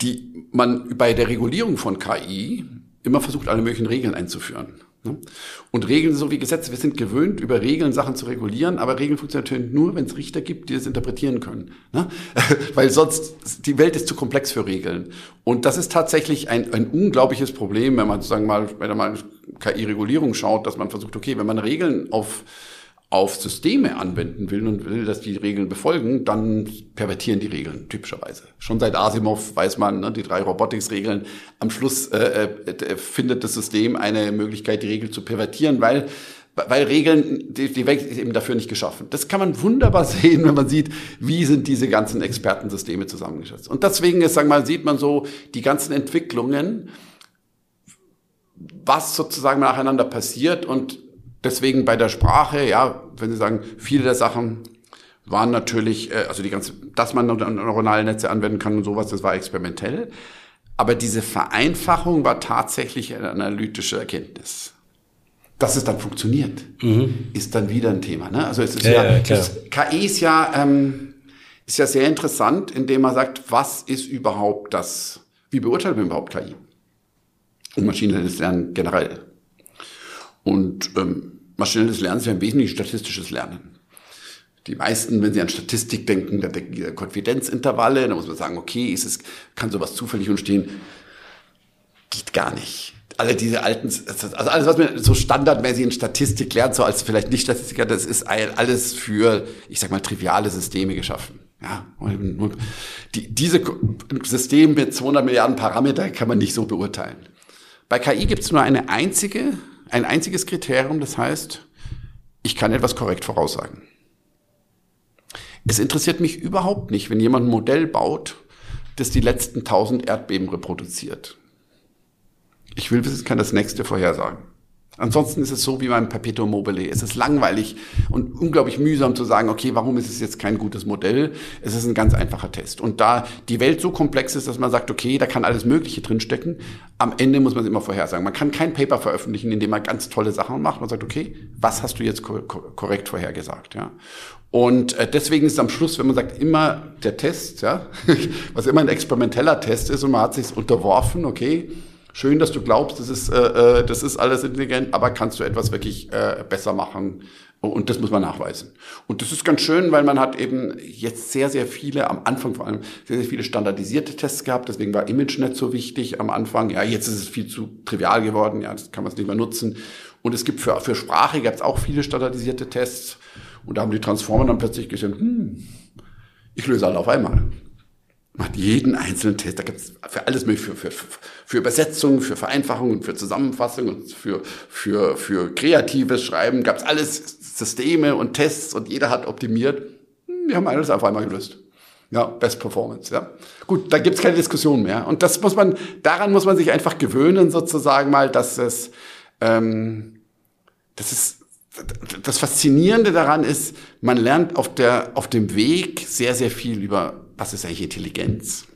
die man bei der Regulierung von KI immer versucht, alle möglichen Regeln einzuführen. Ne? Und Regeln so wie Gesetze. Wir sind gewöhnt, über Regeln Sachen zu regulieren, aber Regeln funktionieren natürlich nur, wenn es Richter gibt, die das interpretieren können. Ne? Weil sonst, die Welt ist zu komplex für Regeln. Und das ist tatsächlich ein, ein unglaubliches Problem, wenn man sozusagen mal, wenn man KI-Regulierung schaut, dass man versucht, okay, wenn man Regeln auf auf Systeme anwenden will und will, dass die Regeln befolgen, dann pervertieren die Regeln typischerweise. Schon seit Asimov weiß man, ne, die drei Robotics-Regeln, am Schluss äh, äh, findet das System eine Möglichkeit, die Regel zu pervertieren, weil weil Regeln, die, die Welt ist eben dafür nicht geschaffen. Das kann man wunderbar sehen, wenn man sieht, wie sind diese ganzen Expertensysteme zusammengesetzt. Und deswegen ist, sagen wir mal, sieht man so die ganzen Entwicklungen, was sozusagen nacheinander passiert und Deswegen bei der Sprache, ja, wenn Sie sagen, viele der Sachen waren natürlich, äh, also die ganze, dass man neuronale Netze anwenden kann und sowas, das war experimentell. Aber diese Vereinfachung war tatsächlich eine analytische Erkenntnis. Dass es dann funktioniert, mhm. ist dann wieder ein Thema. Ne? Also es ist ja, ja, ja das, KI ist ja, ähm, ist ja sehr interessant, indem man sagt, was ist überhaupt das, wie beurteilt man überhaupt KI? Und maschinelles Lernen generell. Und ähm, maschinelles Lernen ist ja im Wesentlichen statistisches Lernen. Die meisten, wenn sie an Statistik denken, da denken die an Konfidenzintervalle, da muss man sagen, okay, ist es, kann sowas zufällig entstehen? Geht gar nicht. Alle diese alten, also alles, was man so standardmäßig in Statistik lernt, so als vielleicht nicht Statistiker, das ist alles für, ich sag mal, triviale Systeme geschaffen. Ja, die, diese Systeme mit 200 Milliarden Parameter kann man nicht so beurteilen. Bei KI gibt es nur eine einzige, ein einziges Kriterium, das heißt, ich kann etwas korrekt voraussagen. Es interessiert mich überhaupt nicht, wenn jemand ein Modell baut, das die letzten 1000 Erdbeben reproduziert. Ich will wissen, kann das nächste vorhersagen. Ansonsten ist es so wie beim Perpetuum mobile. Es ist langweilig und unglaublich mühsam zu sagen, okay, warum ist es jetzt kein gutes Modell? Es ist ein ganz einfacher Test. Und da die Welt so komplex ist, dass man sagt, okay, da kann alles Mögliche drinstecken, am Ende muss man es immer vorhersagen. Man kann kein Paper veröffentlichen, in dem man ganz tolle Sachen macht. Man sagt, okay, was hast du jetzt korrekt vorhergesagt? Ja. Und äh, deswegen ist am Schluss, wenn man sagt, immer der Test, ja, was immer ein experimenteller Test ist und man hat sich unterworfen, okay, schön, dass du glaubst, das ist, äh, äh, das ist alles intelligent, aber kannst du etwas wirklich äh, besser machen? Und das muss man nachweisen. Und das ist ganz schön, weil man hat eben jetzt sehr, sehr viele, am Anfang vor allem, sehr, sehr viele standardisierte Tests gehabt. Deswegen war ImageNet so wichtig am Anfang. Ja, jetzt ist es viel zu trivial geworden. Ja, das kann man es nicht mehr nutzen. Und es gibt für, für Sprache gab es auch viele standardisierte Tests. Und da haben die Transformer dann plötzlich gesagt, hm, ich löse alle auf einmal macht jeden einzelnen Test. Da gibt es für alles mögliche, für, für, für Übersetzung, für Vereinfachung und für Zusammenfassung und für, für, für kreatives Schreiben gab es alles Systeme und Tests und jeder hat optimiert. Wir haben alles auf einmal gelöst. Ja, Best Performance, ja. Gut, da gibt's keine Diskussion mehr. Und das muss man, daran muss man sich einfach gewöhnen, sozusagen mal, dass es, ähm, das ist, das Faszinierende daran ist, man lernt auf der, auf dem Weg sehr, sehr viel über was ist eigentlich Intelligenz?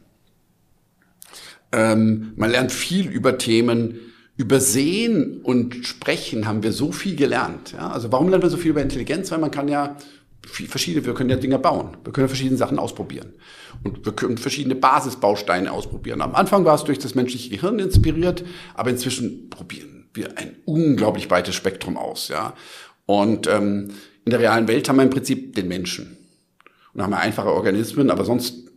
Ähm, man lernt viel über Themen, über Sehen und Sprechen haben wir so viel gelernt. Ja? Also warum lernt man so viel über Intelligenz? Weil man kann ja verschiedene, wir können ja Dinge bauen. Wir können verschiedene Sachen ausprobieren. Und wir können verschiedene Basisbausteine ausprobieren. Am Anfang war es durch das menschliche Gehirn inspiriert, aber inzwischen probieren wir ein unglaublich weites Spektrum aus. Ja? Und ähm, in der realen Welt haben wir im Prinzip den Menschen. Und haben wir einfache Organismen, aber sonst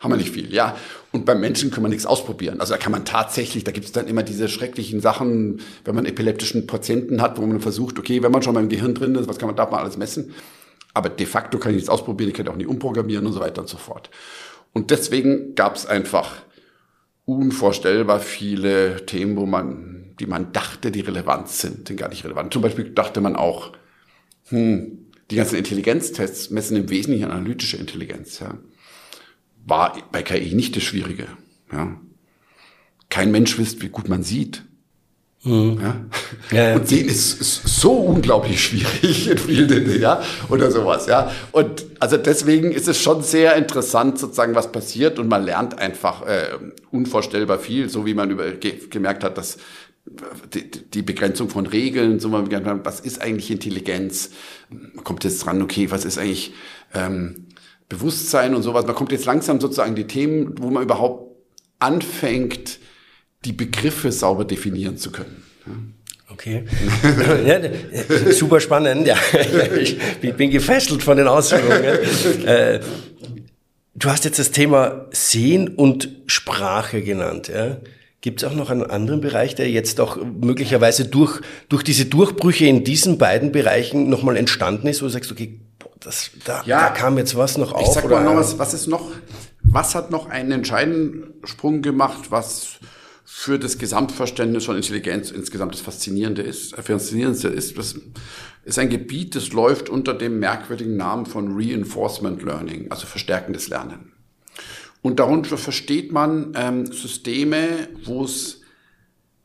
haben wir nicht viel, ja. Und beim Menschen kann man nichts ausprobieren. Also da kann man tatsächlich, da gibt es dann immer diese schrecklichen Sachen, wenn man epileptischen Patienten hat, wo man versucht, okay, wenn man schon beim Gehirn drin ist, was kann man, darf man alles messen? Aber de facto kann ich nichts ausprobieren, ich kann auch nicht umprogrammieren und so weiter und so fort. Und deswegen gab es einfach unvorstellbar viele Themen, wo man, die man dachte, die relevant sind, sind gar nicht relevant. Zum Beispiel dachte man auch, hm, die ganzen Intelligenztests messen im Wesentlichen analytische Intelligenz. Ja. War bei KI nicht das Schwierige. Ja. Kein Mensch wisst, wie gut man sieht. Mhm. Ja? Ja, ja. Und sehen ist, ist, so unglaublich schwierig in vielen Dingen, ja, oder sowas, ja. Und also deswegen ist es schon sehr interessant, sozusagen, was passiert und man lernt einfach äh, unvorstellbar viel, so wie man über, ge gemerkt hat, dass die, Begrenzung von Regeln, so was ist eigentlich Intelligenz? Man kommt jetzt dran, okay, was ist eigentlich ähm, Bewusstsein und sowas. Man kommt jetzt langsam sozusagen die Themen, wo man überhaupt anfängt, die Begriffe sauber definieren zu können. Okay. ja, super spannend. Ja, ich bin gefesselt von den Ausführungen. Äh, du hast jetzt das Thema Sehen und Sprache genannt. Ja? Gibt es auch noch einen anderen Bereich, der jetzt auch möglicherweise durch, durch diese Durchbrüche in diesen beiden Bereichen nochmal entstanden ist, wo du sagst, okay, das, da, ja, da kam jetzt was noch auf? Ich sag mal noch was, was ist noch, was hat noch einen entscheidenden Sprung gemacht, was für das Gesamtverständnis von Intelligenz insgesamt das Faszinierende ist, äh, Faszinierendste ist, das ist ein Gebiet, das läuft unter dem merkwürdigen Namen von Reinforcement Learning, also verstärkendes Lernen. Und darunter versteht man ähm, Systeme, wo es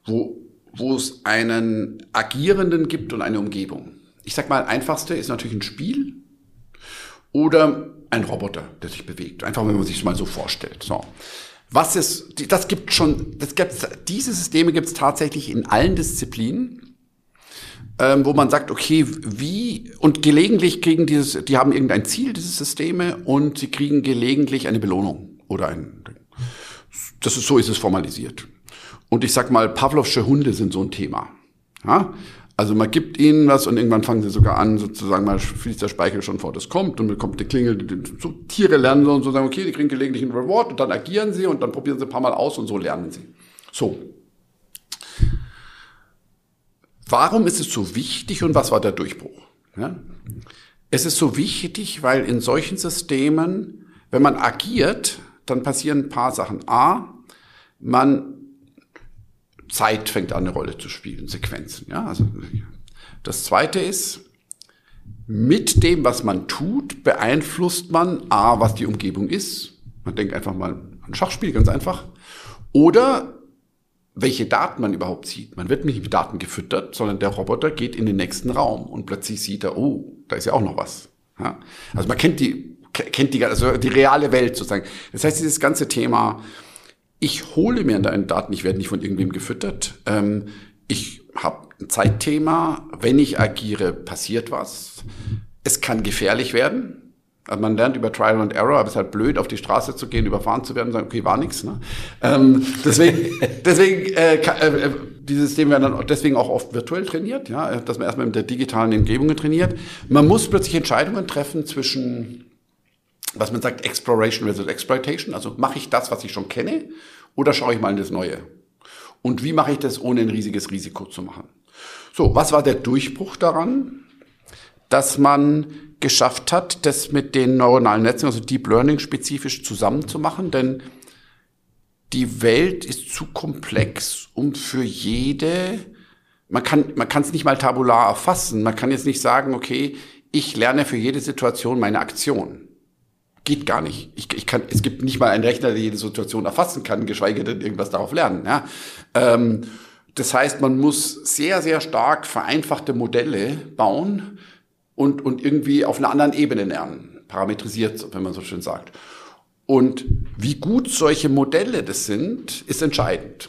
wo, wo es einen Agierenden gibt und eine Umgebung. Ich sag mal, einfachste ist natürlich ein Spiel. oder ein Roboter, der sich bewegt. Einfach, wenn man sich das mal so vorstellt. So. Was ist, das gibt schon, das gibt's, diese Systeme gibt es tatsächlich in allen Disziplinen, ähm, wo man sagt, okay, wie, und gelegentlich kriegen dieses, die haben irgendein Ziel, diese Systeme, und sie kriegen gelegentlich eine Belohnung oder ein, das ist, so ist es formalisiert. Und ich sag mal, Pavlovsche Hunde sind so ein Thema. Ja? Also man gibt ihnen was und irgendwann fangen sie sogar an, sozusagen mal fließt der Speichel schon vor, das kommt und dann kommt die Klingel, so Tiere lernen so und so sagen, okay, die kriegen gelegentlich einen Reward und dann agieren sie und dann probieren sie ein paar Mal aus und so lernen sie. So. Warum ist es so wichtig und was war der Durchbruch? Ja? Es ist so wichtig, weil in solchen Systemen, wenn man agiert, dann passieren ein paar Sachen. A, man Zeit fängt an, eine Rolle zu spielen, Sequenzen. Ja, also das zweite ist, mit dem, was man tut, beeinflusst man A, was die Umgebung ist. Man denkt einfach mal an Schachspiel, ganz einfach. Oder welche Daten man überhaupt sieht. Man wird nicht mit Daten gefüttert, sondern der Roboter geht in den nächsten Raum und plötzlich sieht er, oh, da ist ja auch noch was. Ja? Also man kennt die, kennt die, also die reale Welt sozusagen. Das heißt, dieses ganze Thema ich hole mir deine Daten, ich werde nicht von irgendwem gefüttert. Ähm, ich habe ein Zeitthema, wenn ich agiere, passiert was. Es kann gefährlich werden. Also man lernt über Trial and Error, aber es ist halt blöd, auf die Straße zu gehen, überfahren zu werden und sagen, okay, war nix. Ne? Ähm, deswegen, deswegen äh, kann, äh, äh, die Systeme werden dann deswegen auch oft virtuell trainiert, ja, dass man erstmal mit der digitalen Umgebung trainiert. Man muss plötzlich Entscheidungen treffen zwischen was man sagt, Exploration versus Exploitation. Also mache ich das, was ich schon kenne, oder schaue ich mal in das Neue? Und wie mache ich das, ohne ein riesiges Risiko zu machen? So, was war der Durchbruch daran? Dass man geschafft hat, das mit den neuronalen Netzen, also Deep Learning spezifisch zusammenzumachen, denn die Welt ist zu komplex, um für jede, man kann, man kann es nicht mal tabular erfassen. Man kann jetzt nicht sagen, okay, ich lerne für jede Situation meine Aktion. Geht gar nicht. Ich, ich kann, es gibt nicht mal einen Rechner, der jede Situation erfassen kann, geschweige denn irgendwas darauf lernen. Ja? Ähm, das heißt, man muss sehr, sehr stark vereinfachte Modelle bauen und, und irgendwie auf einer anderen Ebene lernen. Parametrisiert, wenn man so schön sagt. Und wie gut solche Modelle das sind, ist entscheidend.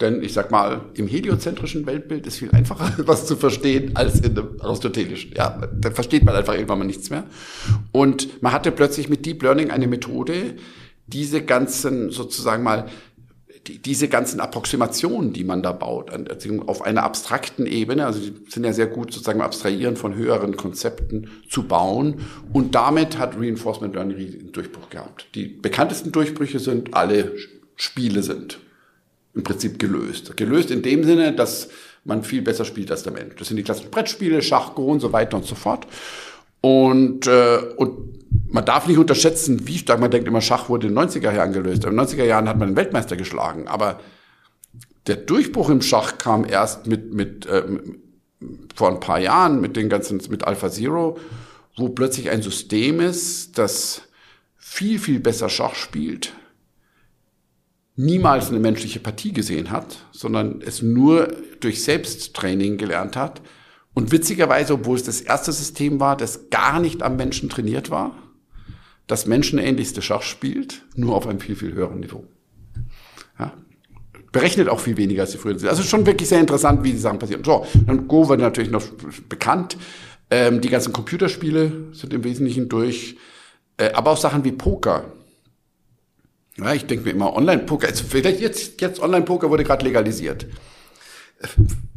Denn ich sag mal, im heliozentrischen Weltbild ist viel einfacher, was zu verstehen, als in dem aristotelischen. Ja, da versteht man einfach irgendwann mal nichts mehr. Und man hatte plötzlich mit Deep Learning eine Methode, diese ganzen, sozusagen mal, die, diese ganzen Approximationen, die man da baut, auf einer abstrakten Ebene, also die sind ja sehr gut sozusagen abstrahieren von höheren Konzepten zu bauen. Und damit hat Reinforcement Learning einen Durchbruch gehabt. Die bekanntesten Durchbrüche sind, alle Spiele sind im Prinzip gelöst. Gelöst in dem Sinne, dass man viel besser spielt als der Mensch. Das sind die klassischen Brettspiele, Schach, Go und so weiter und so fort. Und, äh, und man darf nicht unterschätzen, wie stark man denkt immer, Schach wurde in den 90er Jahren gelöst. In den 90er Jahren hat man den Weltmeister geschlagen. Aber der Durchbruch im Schach kam erst mit, mit, äh, vor ein paar Jahren mit den ganzen, mit Alpha Zero, wo plötzlich ein System ist, das viel, viel besser Schach spielt, niemals eine menschliche Partie gesehen hat, sondern es nur durch Selbsttraining gelernt hat. Und witzigerweise, obwohl es das erste System war, das gar nicht am Menschen trainiert war, das menschenähnlichste Schach spielt, nur auf einem viel, viel höheren Niveau. Ja. Berechnet auch viel weniger als die früheren. Also schon wirklich sehr interessant, wie die Sachen passieren. So, dann Go wird natürlich noch bekannt. Ähm, die ganzen Computerspiele sind im Wesentlichen durch. Äh, aber auch Sachen wie Poker ja, ich denke mir immer, Online-Poker, also vielleicht jetzt, jetzt Online-Poker wurde gerade legalisiert.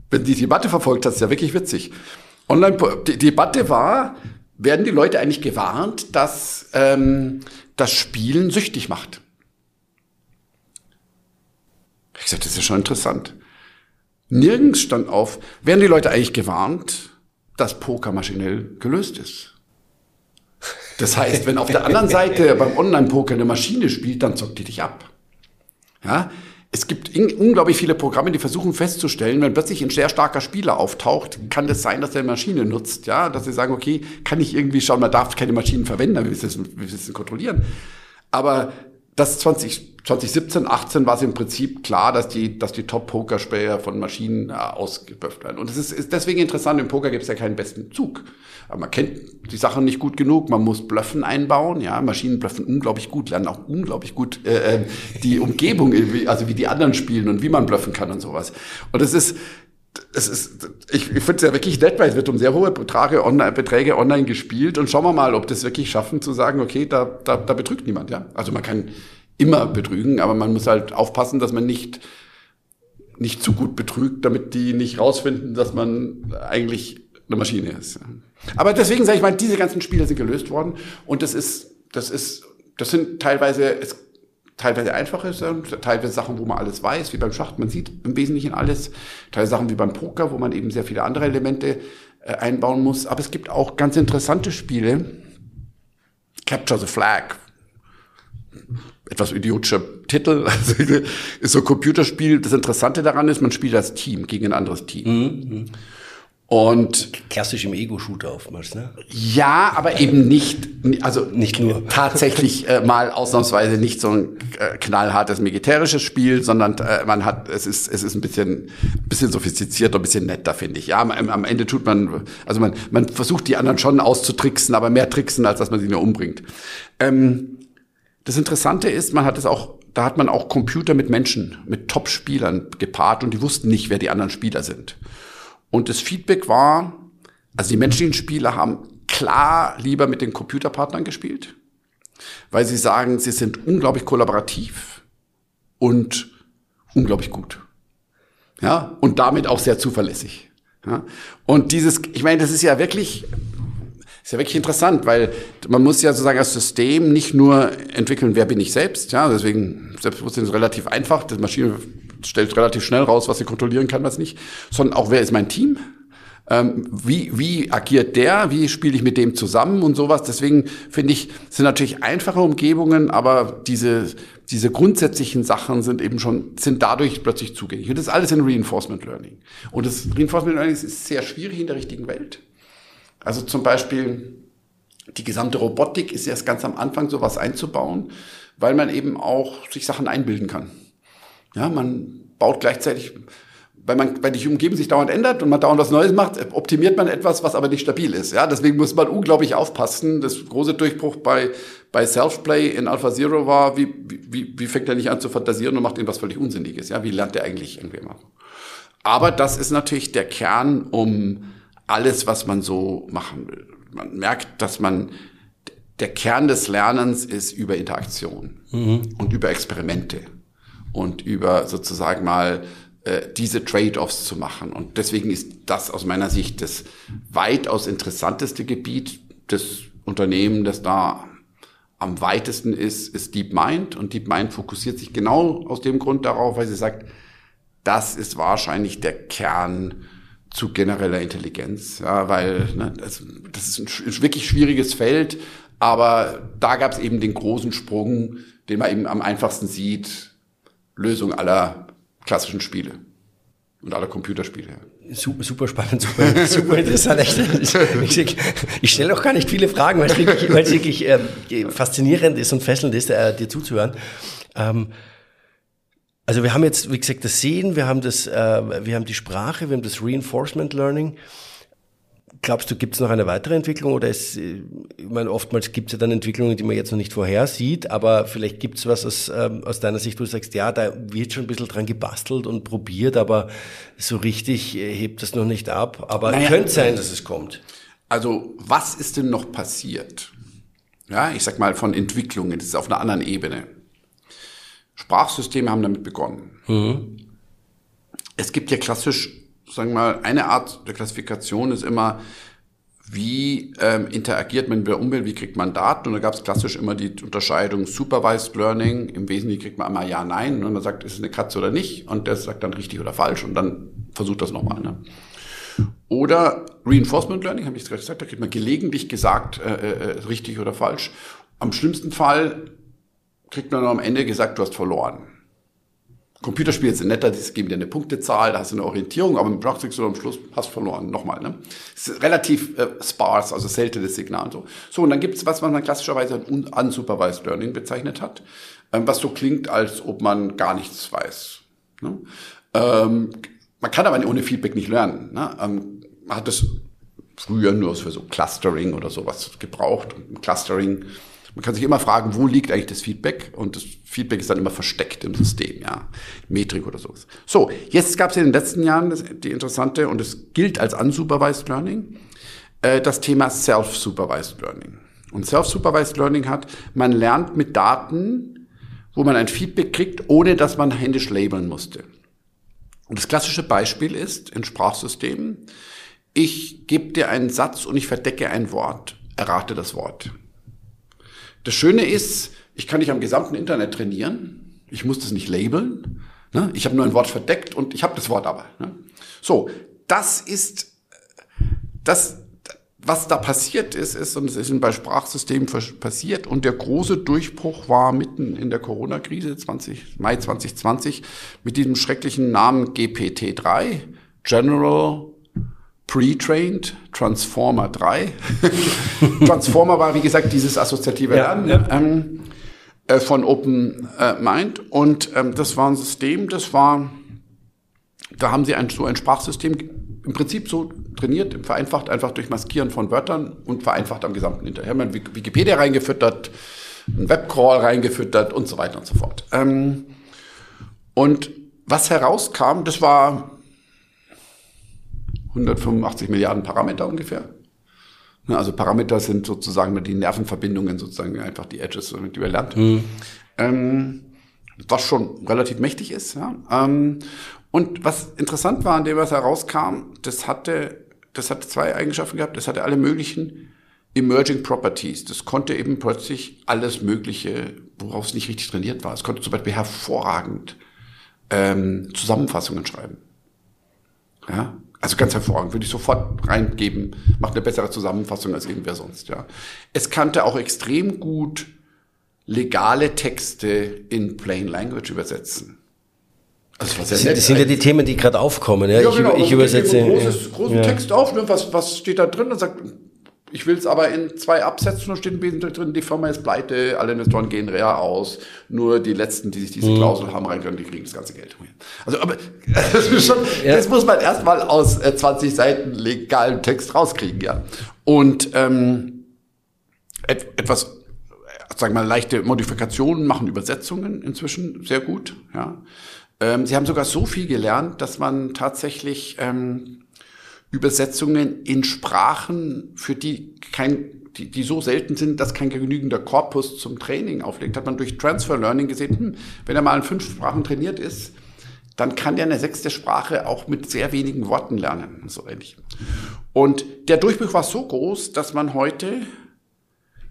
Wenn die Debatte verfolgt hast, ist ja wirklich witzig. Online die Debatte war, werden die Leute eigentlich gewarnt, dass ähm, das Spielen süchtig macht? Ich sagte, das ist schon interessant. Nirgends stand auf, werden die Leute eigentlich gewarnt, dass Poker maschinell gelöst ist? Das heißt, wenn auf der anderen Seite beim Online-Poker eine Maschine spielt, dann zockt die dich ab. Ja? Es gibt unglaublich viele Programme, die versuchen festzustellen, wenn plötzlich ein sehr starker Spieler auftaucht, kann das sein, dass er eine Maschine nutzt, ja, dass sie sagen, okay, kann ich irgendwie schauen, man darf keine Maschinen verwenden, wir müssen es kontrollieren. Aber das 20, 2017, 18 war es im Prinzip klar, dass die, dass die Top-Pokerspieler von Maschinen äh, ausgeböfft werden. Und es ist, ist deswegen interessant, im Poker gibt es ja keinen besten Zug. Aber man kennt die Sachen nicht gut genug, man muss Blöffen einbauen, ja, Maschinen blöffen unglaublich gut, lernen auch unglaublich gut äh, äh die Umgebung, also wie die anderen spielen und wie man blöffen kann und sowas. Und es ist, es ist, ich, ich finde es ja wirklich nett, weil es wird um sehr hohe Beträge online, Beträge online gespielt und schauen wir mal, ob das wirklich schaffen zu sagen, okay, da, da, da betrügt niemand, ja. Also man kann immer betrügen, aber man muss halt aufpassen, dass man nicht, nicht zu gut betrügt, damit die nicht rausfinden, dass man eigentlich eine Maschine ist. Aber deswegen sage ich mal, diese ganzen Spiele sind gelöst worden und das ist, das ist, das sind teilweise, es teilweise einfache Sachen, teilweise Sachen, wo man alles weiß, wie beim Schach, man sieht im Wesentlichen alles, teilweise Sachen wie beim Poker, wo man eben sehr viele andere Elemente äh, einbauen muss. Aber es gibt auch ganz interessante Spiele. Capture the Flag. Etwas idiotischer Titel, also ist so ein Computerspiel. Das Interessante daran ist, man spielt als Team gegen ein anderes Team. Mhm. Und klassisch im Ego-Shooter oftmals, ne? Ja, aber eben nicht, also nicht nur tatsächlich äh, mal ausnahmsweise nicht so ein äh, knallhartes militärisches Spiel, sondern äh, man hat, es ist, es ist ein bisschen, bisschen sophistizierter, ein bisschen netter, finde ich. Ja, am, am, Ende tut man, also man, man versucht die anderen schon auszutricksen, aber mehr tricksen, als dass man sie nur umbringt. Ähm, das Interessante ist, man hat es auch, da hat man auch Computer mit Menschen, mit Top-Spielern gepaart und die wussten nicht, wer die anderen Spieler sind. Und das Feedback war, also die menschlichen Spieler haben klar lieber mit den Computerpartnern gespielt, weil sie sagen, sie sind unglaublich kollaborativ und unglaublich gut. Ja, und damit auch sehr zuverlässig. Ja, und dieses, ich meine, das ist ja wirklich, ist ja wirklich interessant, weil man muss ja sozusagen als System nicht nur entwickeln, wer bin ich selbst, ja, deswegen Selbstbewusstsein ist relativ einfach, die Maschine stellt relativ schnell raus, was sie kontrollieren kann, was nicht, sondern auch, wer ist mein Team? Ähm, wie, wie agiert der? Wie spiele ich mit dem zusammen und sowas? Deswegen finde ich, sind natürlich einfache Umgebungen, aber diese, diese grundsätzlichen Sachen sind eben schon, sind dadurch plötzlich zugänglich. Und das ist alles in Reinforcement Learning. Und das Reinforcement Learning ist sehr schwierig in der richtigen Welt. Also zum Beispiel, die gesamte Robotik ist erst ganz am Anfang sowas einzubauen, weil man eben auch sich Sachen einbilden kann. Ja, man baut gleichzeitig, weil man, weil die Umgebung sich dauernd ändert und man dauernd was Neues macht, optimiert man etwas, was aber nicht stabil ist. Ja, deswegen muss man unglaublich aufpassen. Das große Durchbruch bei, bei Self-Play in Alpha Zero war, wie, wie, wie fängt er nicht an zu fantasieren und macht irgendwas völlig Unsinniges? Ja, wie lernt er eigentlich irgendwie machen? Aber das ist natürlich der Kern um alles, was man so machen will. Man merkt, dass man der Kern des Lernens ist über Interaktion mhm. und über Experimente und über sozusagen mal äh, diese Trade-offs zu machen. Und deswegen ist das aus meiner Sicht das weitaus interessanteste Gebiet des Unternehmen, das da am weitesten ist, ist DeepMind. Und DeepMind fokussiert sich genau aus dem Grund darauf, weil sie sagt, das ist wahrscheinlich der Kern zu genereller Intelligenz, ja, weil ne, das, das ist ein wirklich schwieriges Feld, aber da gab es eben den großen Sprung, den man eben am einfachsten sieht, Lösung aller klassischen Spiele und aller Computerspiele. Super, super spannend, super, super interessant. Ich, ich stelle auch gar nicht viele Fragen, weil es wirklich, weil es wirklich äh, faszinierend ist und fesselnd ist, äh, dir zuzuhören. Ähm, also wir haben jetzt, wie gesagt, das Sehen, wir haben das, äh, wir haben die Sprache, wir haben das Reinforcement Learning. Glaubst du, gibt es noch eine weitere Entwicklung oder ist, äh, ich meine, oftmals gibt es ja dann Entwicklungen, die man jetzt noch nicht vorhersieht, aber vielleicht gibt es was aus, ähm, aus deiner Sicht, wo du sagst, ja, da wird schon ein bisschen dran gebastelt und probiert, aber so richtig äh, hebt das noch nicht ab. Aber naja, könnte sein, dass es kommt. Also, was ist denn noch passiert? Ja, ich sag mal von Entwicklungen, das ist auf einer anderen Ebene. Sprachsysteme haben damit begonnen. Mhm. Es gibt ja klassisch sagen wir mal, eine Art der Klassifikation ist immer, wie ähm, interagiert man mit der Umwelt, wie kriegt man Daten? Und da gab es klassisch immer die Unterscheidung Supervised Learning. Im Wesentlichen kriegt man einmal Ja, Nein. Und man sagt, ist es eine Katze oder nicht? Und der sagt dann richtig oder falsch. Und dann versucht das nochmal. Ne? Oder Reinforcement Learning, habe ich gerade gesagt, da kriegt man gelegentlich gesagt, äh, äh, äh, richtig oder falsch. Am schlimmsten Fall kriegt man am Ende gesagt, du hast verloren. Computerspiele sind netter, die geben dir eine Punktezahl, da hast du eine Orientierung, aber mit Blocktricks du am Schluss hast verloren. Nochmal, ne? Ist relativ äh, sparse, also seltenes Signal. So, so und dann gibt's was, was man klassischerweise unsupervised Learning bezeichnet hat, ähm, was so klingt, als ob man gar nichts weiß. Ne? Ähm, man kann aber ohne Feedback nicht lernen. Ne? Ähm, man hat das früher nur für so Clustering oder sowas gebraucht. Und Clustering man kann sich immer fragen, wo liegt eigentlich das Feedback? Und das Feedback ist dann immer versteckt im System, ja. Metrik oder sowas. So, jetzt gab es in den letzten Jahren das, die interessante, und es gilt als unsupervised Learning, äh, das Thema Self-Supervised Learning. Und Self-Supervised Learning hat, man lernt mit Daten, wo man ein Feedback kriegt, ohne dass man händisch labeln musste. Und das klassische Beispiel ist in Sprachsystemen, ich gebe dir einen Satz und ich verdecke ein Wort, errate das Wort. Das Schöne ist, ich kann dich am gesamten Internet trainieren. Ich muss das nicht labeln. Ne? Ich habe nur ein Wort verdeckt und ich habe das Wort aber. Ne? So, das ist das, was da passiert ist, ist, und es ist bei Sprachsystemen passiert, und der große Durchbruch war mitten in der Corona-Krise 20, Mai 2020 mit diesem schrecklichen Namen GPT-3, General Pre-Trained, Transformer 3. Transformer war, wie gesagt, dieses assoziative Lernen ja, ja. Ähm, äh, von Open äh, Mind. Und ähm, das war ein System, das war, da haben sie ein, so ein Sprachsystem im Prinzip so trainiert, vereinfacht einfach durch Maskieren von Wörtern und vereinfacht am gesamten Internet. Haben wir Wikipedia reingefüttert, einen Webcrawl reingefüttert und so weiter und so fort. Ähm, und was herauskam, das war 185 Milliarden Parameter ungefähr. Also Parameter sind sozusagen die Nervenverbindungen, sozusagen einfach die Edges, die wir lernt. Mhm. Ähm, was schon relativ mächtig ist. Ja. Ähm, und was interessant war an dem, was herauskam, das hatte, das hatte zwei Eigenschaften gehabt. Das hatte alle möglichen Emerging Properties. Das konnte eben plötzlich alles Mögliche, worauf es nicht richtig trainiert war. Es konnte zum Beispiel hervorragend ähm, Zusammenfassungen schreiben. Ja, also ganz hervorragend, würde ich sofort reingeben, macht eine bessere Zusammenfassung als irgendwer sonst, ja. Es kannte auch extrem gut legale Texte in Plain Language übersetzen. Also das, sind, das sind ja die Themen, die gerade aufkommen. Ja, ja ich, genau, ich also übersetze. Großes, großen ja. Text auf, ne, was, was steht da drin? Und sagt, ich will es aber in zwei Absätzen, da steht ein drin, die Firma ist pleite, alle Investoren gehen rea aus, nur die Letzten, die sich diese mhm. Klausel haben reingegangen, die kriegen das ganze Geld. Also, aber das, ist schon, ja. das muss man erstmal aus äh, 20 Seiten legalem Text rauskriegen, ja. Und ähm, et, etwas, sagen wir mal, leichte Modifikationen machen Übersetzungen inzwischen sehr gut, ja. Ähm, sie haben sogar so viel gelernt, dass man tatsächlich ähm, Übersetzungen in Sprachen, für die kein, die, die so selten sind, dass kein genügender Korpus zum Training auflegt. Hat man durch Transfer Learning gesehen, hm, wenn er mal in fünf Sprachen trainiert ist, dann kann der eine sechste Sprache auch mit sehr wenigen Worten lernen, so ähnlich. Und der Durchbruch war so groß, dass man heute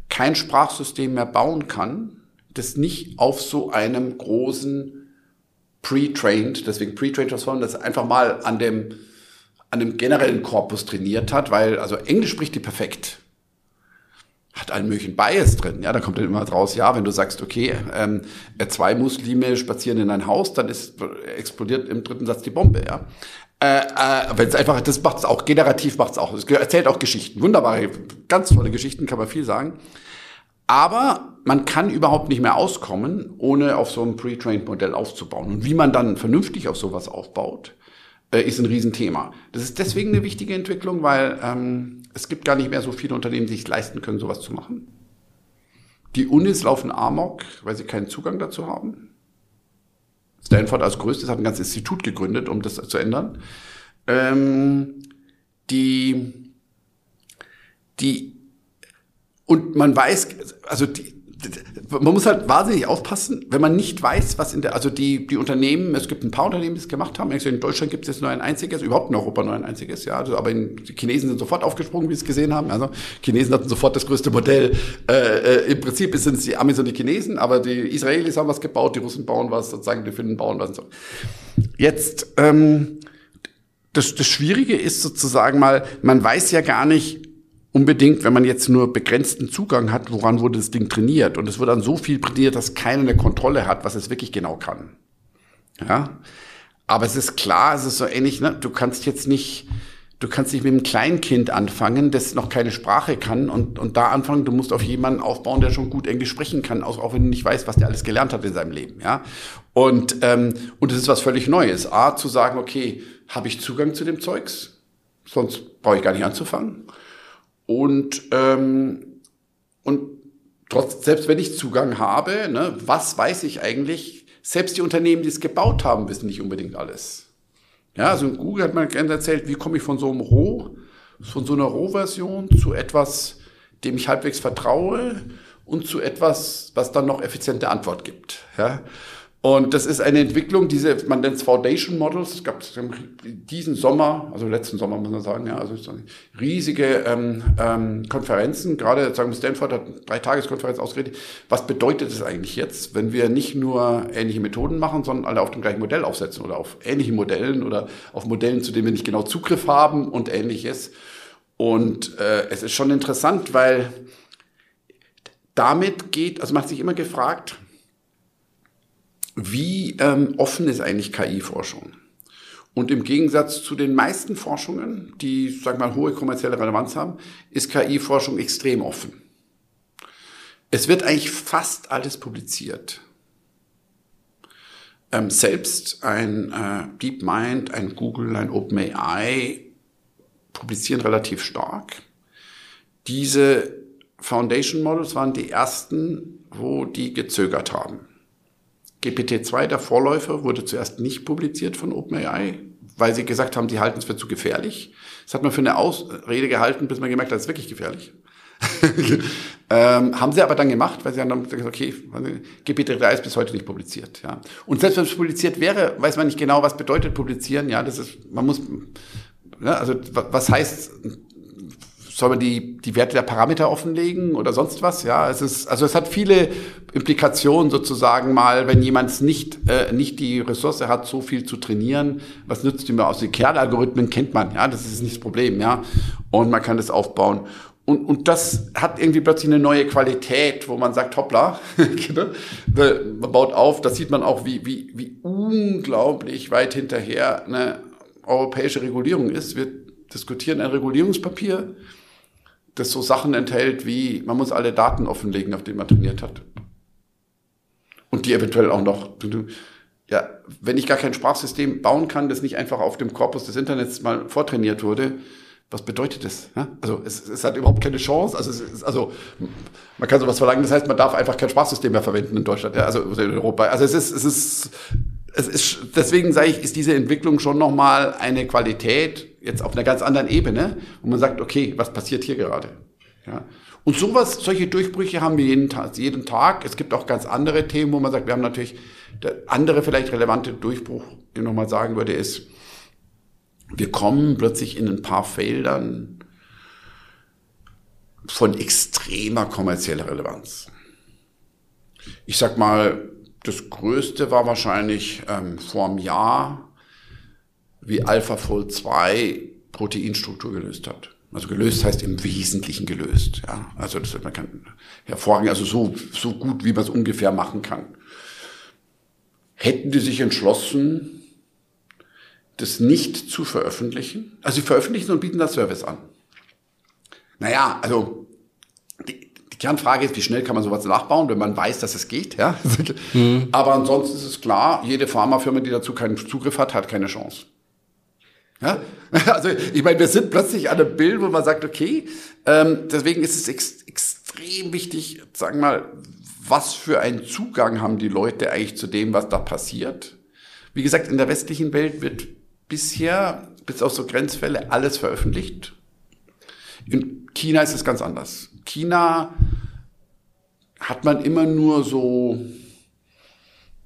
kein Sprachsystem mehr bauen kann, das nicht auf so einem großen Pre-Trained, deswegen Pre-Trained das einfach mal an dem an dem generellen Korpus trainiert hat, weil, also Englisch spricht die perfekt. Hat allen möglichen Bias drin. Ja, da kommt dann immer raus, ja, wenn du sagst, okay, ähm, zwei Muslime spazieren in ein Haus, dann ist, explodiert im dritten Satz die Bombe, ja. Äh, äh, wenn es einfach, das macht es auch, generativ macht es auch. Es erzählt auch Geschichten. Wunderbare, ganz tolle Geschichten, kann man viel sagen. Aber man kann überhaupt nicht mehr auskommen, ohne auf so ein Pre-Trained Modell aufzubauen. Und wie man dann vernünftig auf sowas aufbaut, äh, ist ein Riesenthema. Das ist deswegen eine wichtige Entwicklung, weil ähm, es gibt gar nicht mehr so viele Unternehmen, die sich leisten können, sowas zu machen. Die Unis laufen amok, weil sie keinen Zugang dazu haben. Stanford als größtes hat ein ganzes Institut gegründet, um das zu ändern. Ähm, die, die, und man weiß, also die, man muss halt wahnsinnig aufpassen, wenn man nicht weiß, was in der, also die, die Unternehmen, es gibt ein paar Unternehmen, die es gemacht haben. In Deutschland gibt es jetzt nur ein einziges, überhaupt in Europa nur ein einziges, ja. Also, aber in, die Chinesen sind sofort aufgesprungen, wie sie es gesehen haben. Also, Chinesen hatten sofort das größte Modell. Äh, äh, Im Prinzip sind es die Amis und die Chinesen, aber die Israelis haben was gebaut, die Russen bauen was, sozusagen die Finnen bauen was und so. Jetzt, ähm, das, das Schwierige ist sozusagen mal, man weiß ja gar nicht, unbedingt, wenn man jetzt nur begrenzten Zugang hat, woran wurde das Ding trainiert. Und es wird dann so viel trainiert, dass keiner eine Kontrolle hat, was es wirklich genau kann. Ja. Aber es ist klar, es ist so ähnlich, ne? du kannst jetzt nicht, du kannst nicht mit einem Kleinkind anfangen, das noch keine Sprache kann und, und da anfangen, du musst auf jemanden aufbauen, der schon gut Englisch sprechen kann, auch, auch wenn du nicht weißt, was der alles gelernt hat in seinem Leben. Ja? Und, ähm, und das ist was völlig Neues. A, zu sagen, okay, habe ich Zugang zu dem Zeugs? Sonst brauche ich gar nicht anzufangen. Und, ähm, und trotz, selbst wenn ich Zugang habe, ne, was weiß ich eigentlich? Selbst die Unternehmen, die es gebaut haben, wissen nicht unbedingt alles. Ja, also in Google hat man gerne erzählt, wie komme ich von so einem Roh, von so einer Rohversion zu etwas, dem ich halbwegs vertraue und zu etwas, was dann noch effiziente Antwort gibt. Ja? Und das ist eine Entwicklung, diese, man nennt es Foundation Models. Es gab diesen Sommer, also letzten Sommer muss man sagen, ja, also riesige ähm, ähm, Konferenzen. Gerade sagen wir Stanford hat drei Tageskonferenz ausgeredet. Was bedeutet es eigentlich jetzt, wenn wir nicht nur ähnliche Methoden machen, sondern alle auf dem gleichen Modell aufsetzen oder auf ähnlichen Modellen oder auf Modellen, zu denen wir nicht genau Zugriff haben und ähnliches. Und äh, es ist schon interessant, weil damit geht, also man hat sich immer gefragt, wie ähm, offen ist eigentlich KI-Forschung? Und im Gegensatz zu den meisten Forschungen, die, sag mal, hohe kommerzielle Relevanz haben, ist KI-Forschung extrem offen. Es wird eigentlich fast alles publiziert. Ähm, selbst ein äh, DeepMind, ein Google, ein OpenAI publizieren relativ stark. Diese Foundation Models waren die ersten, wo die gezögert haben. GPT-2, der Vorläufer, wurde zuerst nicht publiziert von OpenAI, weil sie gesagt haben, sie halten es für zu gefährlich. Das hat man für eine Ausrede gehalten, bis man gemerkt hat, es ist wirklich gefährlich. ähm, haben sie aber dann gemacht, weil sie haben dann gesagt, okay, GPT-3 ist bis heute nicht publiziert. Ja. Und selbst wenn es publiziert wäre, weiß man nicht genau, was bedeutet publizieren. Ja, das ist, man muss, ja, also was heißt soll man die, die Werte der Parameter offenlegen oder sonst was? Ja, es ist, also es hat viele Implikationen sozusagen mal, wenn jemand nicht, äh, nicht die Ressource hat, so viel zu trainieren. Was nützt ihm aus? Die Kerl-Algorithmen kennt man, ja, das ist nicht das Problem, ja. Und man kann das aufbauen. Und, und das hat irgendwie plötzlich eine neue Qualität, wo man sagt, hoppla, genau. man baut auf, das sieht man auch, wie, wie, wie unglaublich weit hinterher eine europäische Regulierung ist. Wir diskutieren ein Regulierungspapier, das so Sachen enthält wie, man muss alle Daten offenlegen, auf denen man trainiert hat. Und die eventuell auch noch, ja, wenn ich gar kein Sprachsystem bauen kann, das nicht einfach auf dem Korpus des Internets mal vortrainiert wurde, was bedeutet das? Also es, es, hat überhaupt keine Chance. Also, ist, also man kann sowas verlangen. Das heißt, man darf einfach kein Sprachsystem mehr verwenden in Deutschland, ja? also in Europa. Also es ist, es ist, es ist. Deswegen sage ich, ist diese Entwicklung schon noch mal eine Qualität, jetzt auf einer ganz anderen Ebene, wo man sagt, okay, was passiert hier gerade? Ja. Und sowas, solche Durchbrüche haben wir jeden Tag, jeden Tag. Es gibt auch ganz andere Themen, wo man sagt, wir haben natürlich, der andere vielleicht relevante Durchbruch, den ich nochmal sagen würde, ist, wir kommen plötzlich in ein paar Feldern von extremer kommerzieller Relevanz. Ich sag mal, das Größte war wahrscheinlich ähm, vor einem Jahr wie AlphaFold 2 Proteinstruktur gelöst hat. Also gelöst heißt im Wesentlichen gelöst. Ja, also das man kann hervorragend, also so so gut wie man es ungefähr machen kann. Hätten die sich entschlossen, das nicht zu veröffentlichen? Also sie veröffentlichen und bieten das Service an. Naja, also die, die Kernfrage ist, wie schnell kann man sowas nachbauen, wenn man weiß, dass es geht. Ja? Mhm. Aber ansonsten ist es klar, jede Pharmafirma, die dazu keinen Zugriff hat, hat keine Chance. Ja? Also ich meine, wir sind plötzlich an einem Bild, wo man sagt, okay, ähm, deswegen ist es ex extrem wichtig, sagen wir mal, was für einen Zugang haben die Leute eigentlich zu dem, was da passiert. Wie gesagt, in der westlichen Welt wird bisher, bis auf so Grenzfälle, alles veröffentlicht. In China ist es ganz anders. China hat man immer nur so,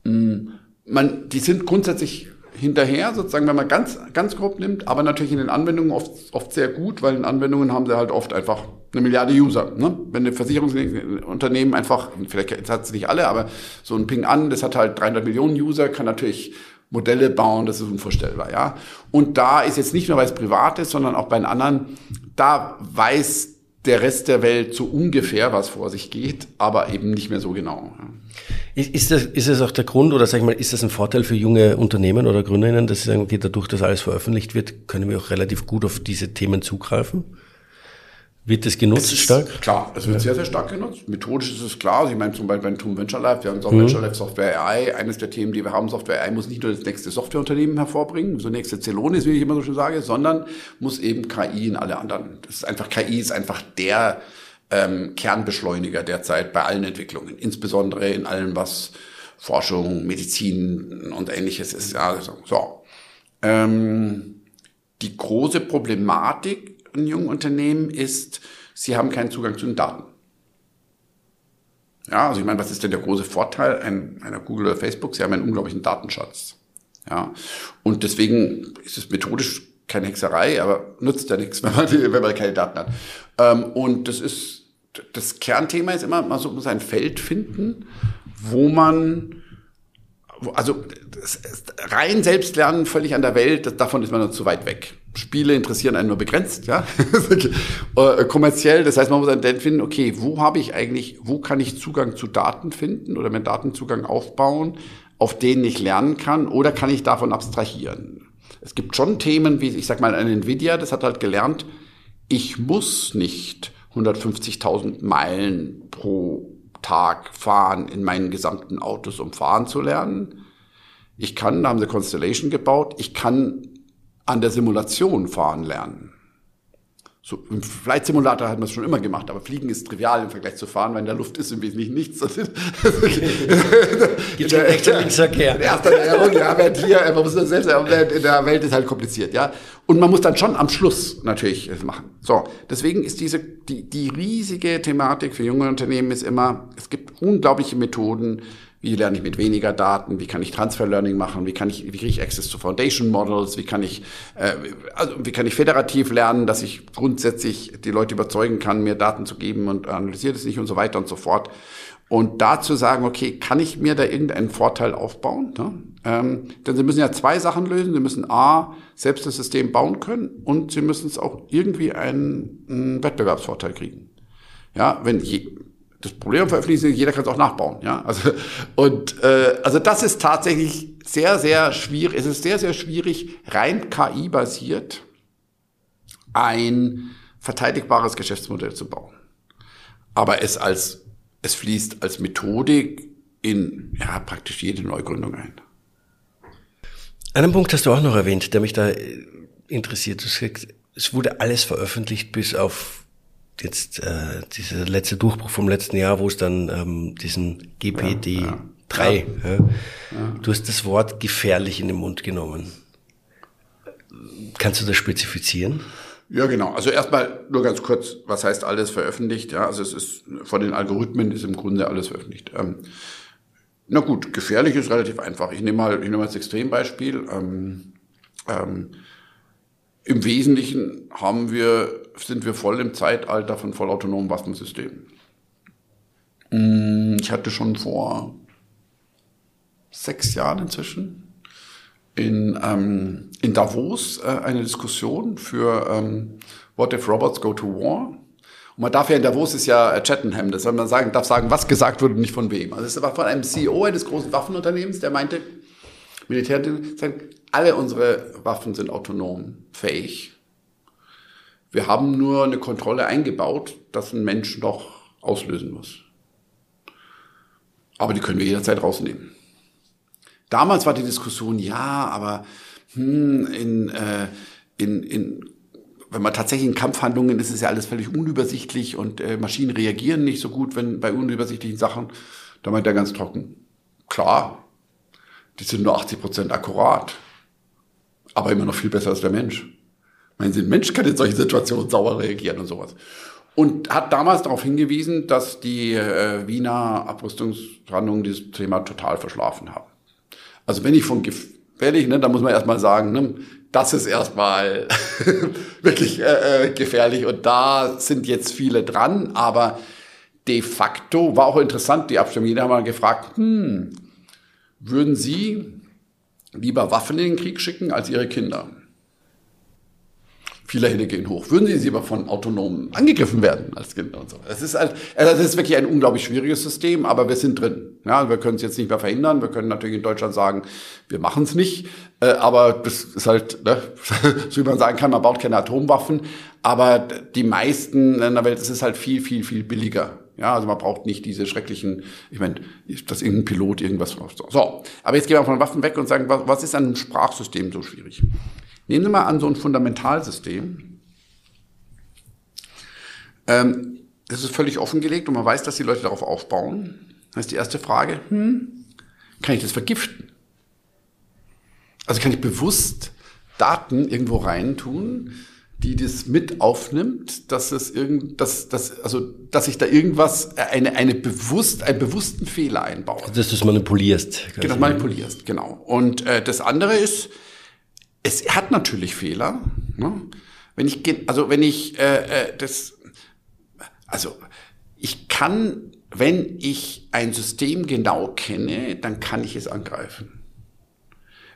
hm, man, die sind grundsätzlich hinterher, sozusagen, wenn man ganz, ganz grob nimmt, aber natürlich in den Anwendungen oft, oft sehr gut, weil in Anwendungen haben sie halt oft einfach eine Milliarde User. Ne? Wenn ein Versicherungsunternehmen einfach, vielleicht hat es nicht alle, aber so ein Ping an, das hat halt 300 Millionen User, kann natürlich Modelle bauen, das ist unvorstellbar, ja. Und da ist jetzt nicht nur, weil es privat ist, sondern auch bei den anderen, da weiß der Rest der Welt so ungefähr, was vor sich geht, aber eben nicht mehr so genau. Ist, das, ist das auch der Grund oder sag ich mal, ist das ein Vorteil für junge Unternehmen oder Gründerinnen, dass sie sagen, okay, dadurch, dass alles veröffentlicht wird, können wir auch relativ gut auf diese Themen zugreifen? Wird das genutzt ist, stark? Klar, es wird ja. sehr, sehr stark genutzt. Methodisch ist es klar. Also ich meine zum Beispiel beim TUM Venture Life, wir haben mhm. Venture Life Software AI. Eines der Themen, die wir haben, Software AI muss nicht nur das nächste Softwareunternehmen hervorbringen, so nächste Celonis, wie ich immer so schön sage, sondern muss eben KI in alle anderen. Das ist einfach, KI ist einfach der ähm, Kernbeschleuniger derzeit bei allen Entwicklungen, insbesondere in allem, was Forschung, Medizin und ähnliches ist. Also, so. Ähm, die große Problematik in jungen Unternehmen ist, sie haben keinen Zugang zu den Daten. Ja, also ich meine, was ist denn der große Vorteil einer Google oder Facebook? Sie haben einen unglaublichen Datenschatz. Ja, und deswegen ist es methodisch keine Hexerei, aber nutzt ja nichts, wenn man, wenn man keine Daten hat. Ähm, und das ist, das Kernthema ist immer, man muss ein Feld finden, wo man, also rein Selbstlernen völlig an der Welt, davon ist man noch zu weit weg. Spiele interessieren einen nur begrenzt, ja, äh, kommerziell. Das heißt, man muss dann finden, okay, wo habe ich eigentlich, wo kann ich Zugang zu Daten finden oder mir Datenzugang aufbauen, auf denen ich lernen kann, oder kann ich davon abstrahieren? Es gibt schon Themen, wie ich sag mal, ein Nvidia, das hat halt gelernt, ich muss nicht 150.000 Meilen pro Tag fahren in meinen gesamten Autos, um fahren zu lernen. Ich kann, da haben sie Constellation gebaut, ich kann an der Simulation fahren lernen. So, Im Flight Simulator hat man es schon immer gemacht, aber Fliegen ist trivial im Vergleich zu fahren, weil in der Luft ist im Wesentlichen nichts. Gibt es rechts und Linksverkehr. Erster Näherung, ja, während hier, man muss das selbst, in der Welt ist halt kompliziert, ja. Und man muss dann schon am Schluss natürlich es machen. So, deswegen ist diese, die, die riesige Thematik für junge Unternehmen ist immer, es gibt unglaubliche Methoden, wie lerne ich mit weniger Daten? Wie kann ich Transfer Learning machen? Wie kann ich, wie kriege ich Access zu Foundation Models? Wie kann ich, äh, also wie kann ich federativ lernen, dass ich grundsätzlich die Leute überzeugen kann, mir Daten zu geben und analysiert es nicht und so weiter und so fort. Und dazu sagen, okay, kann ich mir da irgendeinen Vorteil aufbauen? Ne? Ähm, denn Sie müssen ja zwei Sachen lösen. Sie müssen A, selbst das System bauen können und Sie müssen es auch irgendwie einen, einen Wettbewerbsvorteil kriegen. Ja, wenn je, das Problem veröffentlichen, jeder kann es auch nachbauen. Ja? Also, und äh, also das ist tatsächlich sehr, sehr schwierig. Es ist sehr, sehr schwierig, rein KI-basiert ein verteidigbares Geschäftsmodell zu bauen. Aber es als es fließt als Methodik in ja, praktisch jede Neugründung ein. Einen Punkt hast du auch noch erwähnt, der mich da äh, interessiert. Es wurde alles veröffentlicht bis auf jetzt äh, dieser letzte Durchbruch vom letzten Jahr, wo es dann ähm, diesen GPD ja, 3, ja. Ja. du hast das Wort gefährlich in den Mund genommen. Kannst du das spezifizieren? Ja, genau. Also erstmal nur ganz kurz, was heißt alles veröffentlicht? Ja, also es ist von den Algorithmen ist im Grunde alles veröffentlicht. Ähm, na gut, gefährlich ist relativ einfach. Ich nehme mal, ich nehme mal das Extrembeispiel. Ähm, ähm, Im Wesentlichen haben wir sind wir voll im Zeitalter von vollautonomen Waffensystemen. Mm, ich hatte schon vor sechs Jahren inzwischen in, ähm, in Davos äh, eine Diskussion für ähm, What if Robots go to war? Und man darf ja in Davos ist ja äh, Chattenham, das soll man sagen, darf sagen, was gesagt wurde und nicht von wem. Also es war von einem CEO eines großen Waffenunternehmens, der meinte, Militär, alle unsere Waffen sind autonom fähig. Wir haben nur eine Kontrolle eingebaut, dass ein Mensch noch auslösen muss. Aber die können wir jederzeit rausnehmen. Damals war die Diskussion, ja, aber hm, in, äh, in, in, wenn man tatsächlich in Kampfhandlungen ist, ist ja alles völlig unübersichtlich und äh, Maschinen reagieren nicht so gut, wenn bei unübersichtlichen Sachen. Da meint er ganz trocken, klar, die sind nur 80 Prozent akkurat, aber immer noch viel besser als der Mensch. Mein Sinn, Mensch kann in solchen Situationen sauer reagieren und sowas. Und hat damals darauf hingewiesen, dass die äh, Wiener Abrüstungsverhandlungen dieses Thema total verschlafen haben. Also wenn ich von gefährlich, ne, da muss man erstmal sagen, ne, das ist erstmal wirklich äh, äh, gefährlich und da sind jetzt viele dran, aber de facto war auch interessant die Abstimmung. Jeder hat mal gefragt, hm, würden Sie lieber Waffen in den Krieg schicken als Ihre Kinder? Viele Hände gehen hoch. Würden Sie sie aber von Autonomen angegriffen werden als Kind und so? Das ist halt, also das ist wirklich ein unglaublich schwieriges System, aber wir sind drin. Ja, wir können es jetzt nicht mehr verhindern. Wir können natürlich in Deutschland sagen, wir machen es nicht. Äh, aber das ist halt, ne, so wie man sagen kann, man baut keine Atomwaffen. Aber die meisten in der Welt, es ist halt viel, viel, viel billiger. Ja, also man braucht nicht diese schrecklichen, ich meine, dass irgendein Pilot irgendwas macht. So, aber jetzt gehen wir von Waffen weg und sagen, was ist an einem Sprachsystem so schwierig? Nehmen Sie mal an so ein Fundamentalsystem. Ähm, das ist völlig offengelegt und man weiß, dass die Leute darauf aufbauen. Das ist die erste Frage. Hm, kann ich das vergiften? Also kann ich bewusst Daten irgendwo reintun, die das mit aufnimmt, dass es irgend, dass, dass, also, dass ich da irgendwas, eine, eine bewusst, einen bewussten Fehler einbaue. Dass du es manipulierst. Genau, manipulierst, genau. Und äh, das andere ist, es hat natürlich Fehler. Ne? Wenn ich, also wenn ich äh, äh, das, also ich kann, wenn ich ein System genau kenne, dann kann ich es angreifen.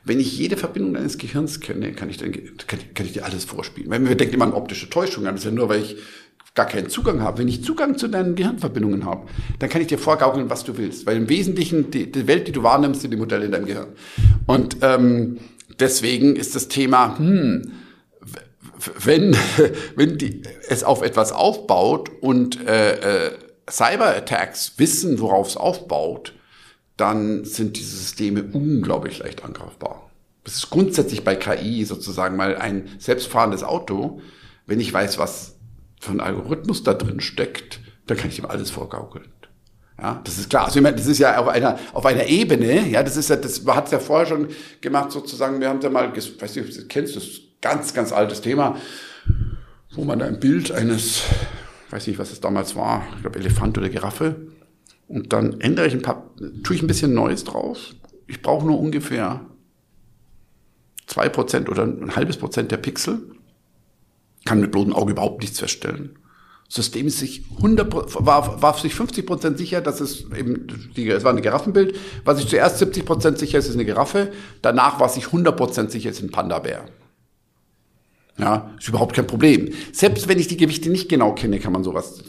Wenn ich jede Verbindung deines Gehirns kenne, kann ich, dann, kann, kann ich dir alles vorspielen. Wenn wir denken immer an optische Täuschung, das ist ja nur, weil ich gar keinen Zugang habe. Wenn ich Zugang zu deinen Gehirnverbindungen habe, dann kann ich dir vorgaukeln, was du willst. Weil im Wesentlichen die, die Welt, die du wahrnimmst, sind die Modelle in deinem Gehirn. Und ähm, deswegen ist das Thema, hm, wenn, wenn die, es auf etwas aufbaut und äh, äh, Cyber-Attacks wissen, worauf es aufbaut, dann sind diese Systeme unglaublich leicht angreifbar. Das ist grundsätzlich bei KI sozusagen mal ein selbstfahrendes Auto. Wenn ich weiß, was für ein Algorithmus da drin steckt, dann kann ich ihm alles vorgaukeln. Ja, das ist klar. Also ich meine, das ist ja auf einer, auf einer Ebene, ja, das ist ja, das hat es ja vorher schon gemacht, sozusagen, wir haben ja mal, weiß nicht, du kennst, das ganz, ganz altes Thema, wo man ein Bild eines, weiß nicht, was es damals war, ich glaube Elefant oder Giraffe, und dann ändere ich ein paar, tue ich ein bisschen Neues drauf. Ich brauche nur ungefähr zwei Prozent oder ein halbes Prozent der Pixel, kann mit bloßem Auge überhaupt nichts feststellen. System ist sich 100, war, war sich 50 Prozent sicher, dass es eben, die, es war ein Giraffenbild, war sich zuerst 70 Prozent sicher, es ist eine Giraffe, danach war sich 100 Prozent sicher, ist ein Panda-Bär. Ja, ist überhaupt kein Problem. Selbst wenn ich die Gewichte nicht genau kenne, kann man sowas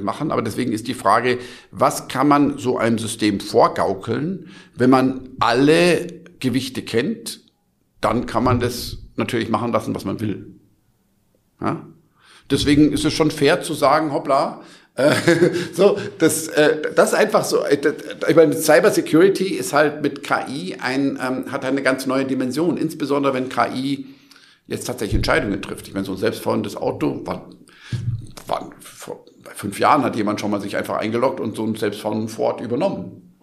machen. Aber deswegen ist die Frage, was kann man so einem System vorgaukeln, wenn man alle Gewichte kennt, dann kann man das natürlich machen lassen, was man will. Ja? Deswegen ist es schon fair zu sagen, hoppla, äh, so, das, äh, das einfach so. Äh, ich meine, Cyber Security ist halt mit KI ein, ähm, hat eine ganz neue Dimension. Insbesondere wenn KI jetzt tatsächlich Entscheidungen trifft. Ich meine, so ein selbstfahrendes Auto war, war vor fünf Jahren hat jemand schon mal sich einfach eingeloggt und so einen selbstfahrenden Ford übernommen.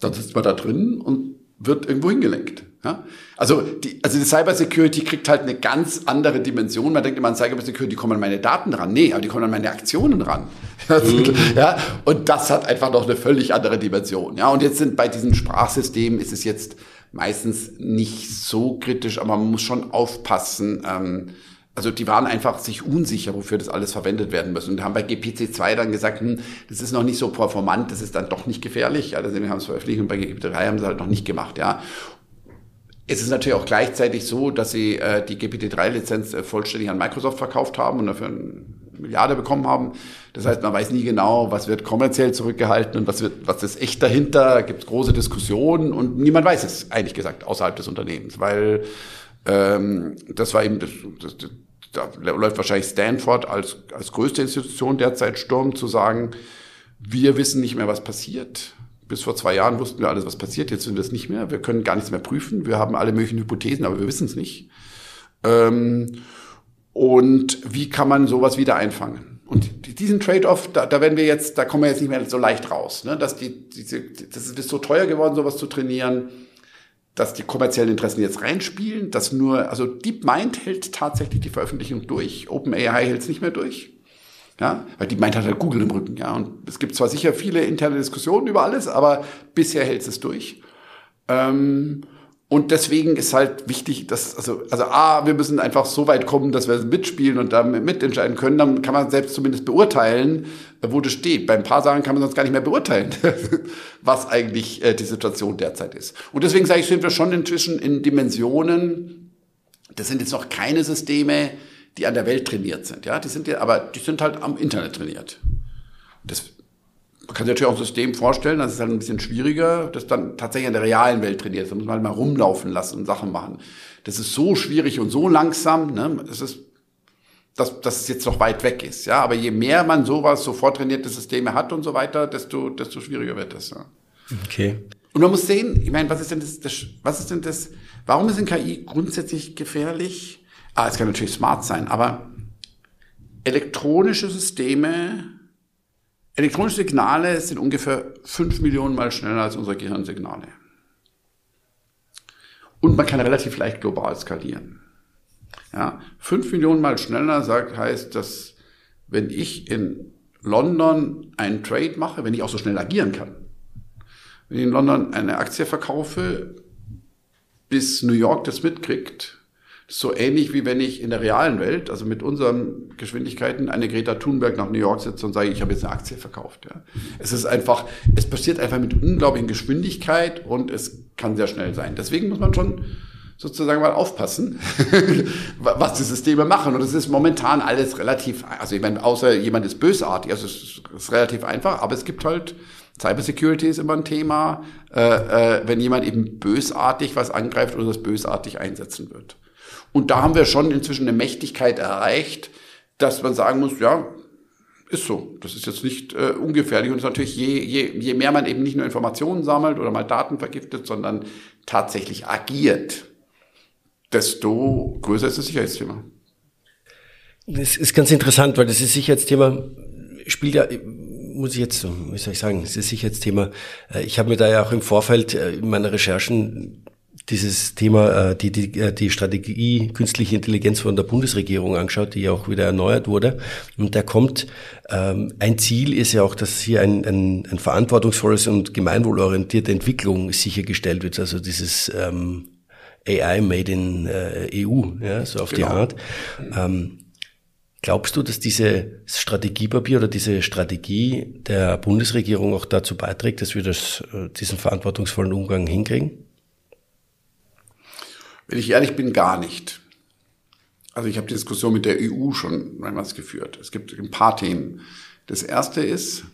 Dann sitzt man da drin und wird irgendwo hingelenkt. Ja? Also, die, also die Cyber Security kriegt halt eine ganz andere Dimension. Man denkt immer an Cyber Security, die kommen an meine Daten ran. Nee, aber die kommen an meine Aktionen ran. Mhm. ja? Und das hat einfach noch eine völlig andere Dimension. Ja? Und jetzt sind bei diesen Sprachsystemen ist es jetzt meistens nicht so kritisch, aber man muss schon aufpassen. Ähm, also die waren einfach sich unsicher, wofür das alles verwendet werden muss. Und haben bei GPC2 dann gesagt, hm, das ist noch nicht so performant, das ist dann doch nicht gefährlich. Ja, also wir haben es veröffentlicht und bei GP3 haben sie halt noch nicht gemacht. Ja, es ist natürlich auch gleichzeitig so, dass sie äh, die GPT-3-Lizenz äh, vollständig an Microsoft verkauft haben und dafür eine Milliarde bekommen haben. Das heißt, man weiß nie genau, was wird kommerziell zurückgehalten und was wird, was ist echt dahinter. Da gibt es große Diskussionen und niemand weiß es, eigentlich gesagt, außerhalb des Unternehmens, weil ähm, das war eben, das, das, das, da läuft wahrscheinlich Stanford als, als größte Institution derzeit Sturm zu sagen, wir wissen nicht mehr, was passiert bis vor zwei Jahren wussten wir alles, was passiert. Jetzt sind wir es nicht mehr. Wir können gar nichts mehr prüfen. Wir haben alle möglichen Hypothesen, aber wir wissen es nicht. Ähm, und wie kann man sowas wieder einfangen? Und diesen Trade-off, da, da werden wir jetzt, da kommen wir jetzt nicht mehr so leicht raus. Ne? Dass die, diese, das ist so teuer geworden, sowas zu trainieren, dass die kommerziellen Interessen jetzt reinspielen, dass nur, also DeepMind hält tatsächlich die Veröffentlichung durch. OpenAI hält es nicht mehr durch. Ja, weil die meint hat halt Google im Rücken. Ja, und es gibt zwar sicher viele interne Diskussionen über alles, aber bisher hält es durch. Ähm, und deswegen ist halt wichtig, dass, also, also A, wir müssen einfach so weit kommen, dass wir mitspielen und da mitentscheiden können. Dann kann man selbst zumindest beurteilen, wo das steht. Bei ein paar Sachen kann man sonst gar nicht mehr beurteilen, was eigentlich äh, die Situation derzeit ist. Und deswegen sage ich, sind wir schon inzwischen in Dimensionen, das sind jetzt noch keine Systeme, die an der Welt trainiert sind. Ja, die sind ja, aber die sind halt am Internet trainiert. Das, man kann sich natürlich auch ein System vorstellen, das ist halt ein bisschen schwieriger, das dann tatsächlich in der realen Welt trainiert. Da muss man halt mal rumlaufen lassen und Sachen machen. Das ist so schwierig und so langsam, ne? Das ist, dass, dass es jetzt noch weit weg ist. Ja, aber je mehr man sowas, so vortrainierte Systeme hat und so weiter, desto, desto schwieriger wird das. Ja. Okay. Und man muss sehen, ich meine, was ist denn das, das was ist denn das, warum ist denn KI grundsätzlich gefährlich? Ah, es kann natürlich smart sein, aber elektronische Systeme, elektronische Signale sind ungefähr fünf Millionen Mal schneller als unsere Gehirnsignale. Und man kann relativ leicht global skalieren. Ja, fünf Millionen Mal schneller sagt, heißt, dass wenn ich in London einen Trade mache, wenn ich auch so schnell agieren kann, wenn ich in London eine Aktie verkaufe, bis New York das mitkriegt, so ähnlich wie wenn ich in der realen Welt, also mit unseren Geschwindigkeiten, eine Greta Thunberg nach New York sitze und sage, ich habe jetzt eine Aktie verkauft. Ja. Es ist einfach, es passiert einfach mit unglaublichen Geschwindigkeit und es kann sehr schnell sein. Deswegen muss man schon sozusagen mal aufpassen, was die Systeme machen. Und es ist momentan alles relativ, also ich meine, außer jemand ist bösartig, also es ist relativ einfach, aber es gibt halt Cybersecurity ist immer ein Thema, äh, äh, wenn jemand eben bösartig was angreift oder das bösartig einsetzen wird. Und da haben wir schon inzwischen eine Mächtigkeit erreicht, dass man sagen muss, ja, ist so. Das ist jetzt nicht äh, ungefährlich. Und es ist natürlich, je, je, je mehr man eben nicht nur Informationen sammelt oder mal Daten vergiftet, sondern tatsächlich agiert, desto größer ist das Sicherheitsthema. Das ist ganz interessant, weil das Sicherheitsthema spielt ja muss ich jetzt, wie soll ich sagen, es ist sicher. Äh, ich habe mir da ja auch im Vorfeld äh, in meiner Recherchen dieses Thema, äh, die, die, die Strategie künstliche Intelligenz von der Bundesregierung angeschaut, die ja auch wieder erneuert wurde. Und da kommt, ähm, ein Ziel ist ja auch, dass hier ein, ein, ein verantwortungsvolles und gemeinwohlorientierte Entwicklung sichergestellt wird. Also dieses ähm, AI made in äh, EU, ja, so auf genau. die Art. Ähm, Glaubst du, dass diese Strategiepapier oder diese Strategie der Bundesregierung auch dazu beiträgt, dass wir das, äh, diesen verantwortungsvollen Umgang hinkriegen? Wenn ich ehrlich bin, gar nicht. Also ich habe die Diskussion mit der EU schon mehrmals geführt. Es gibt ein paar Themen. Das erste ist,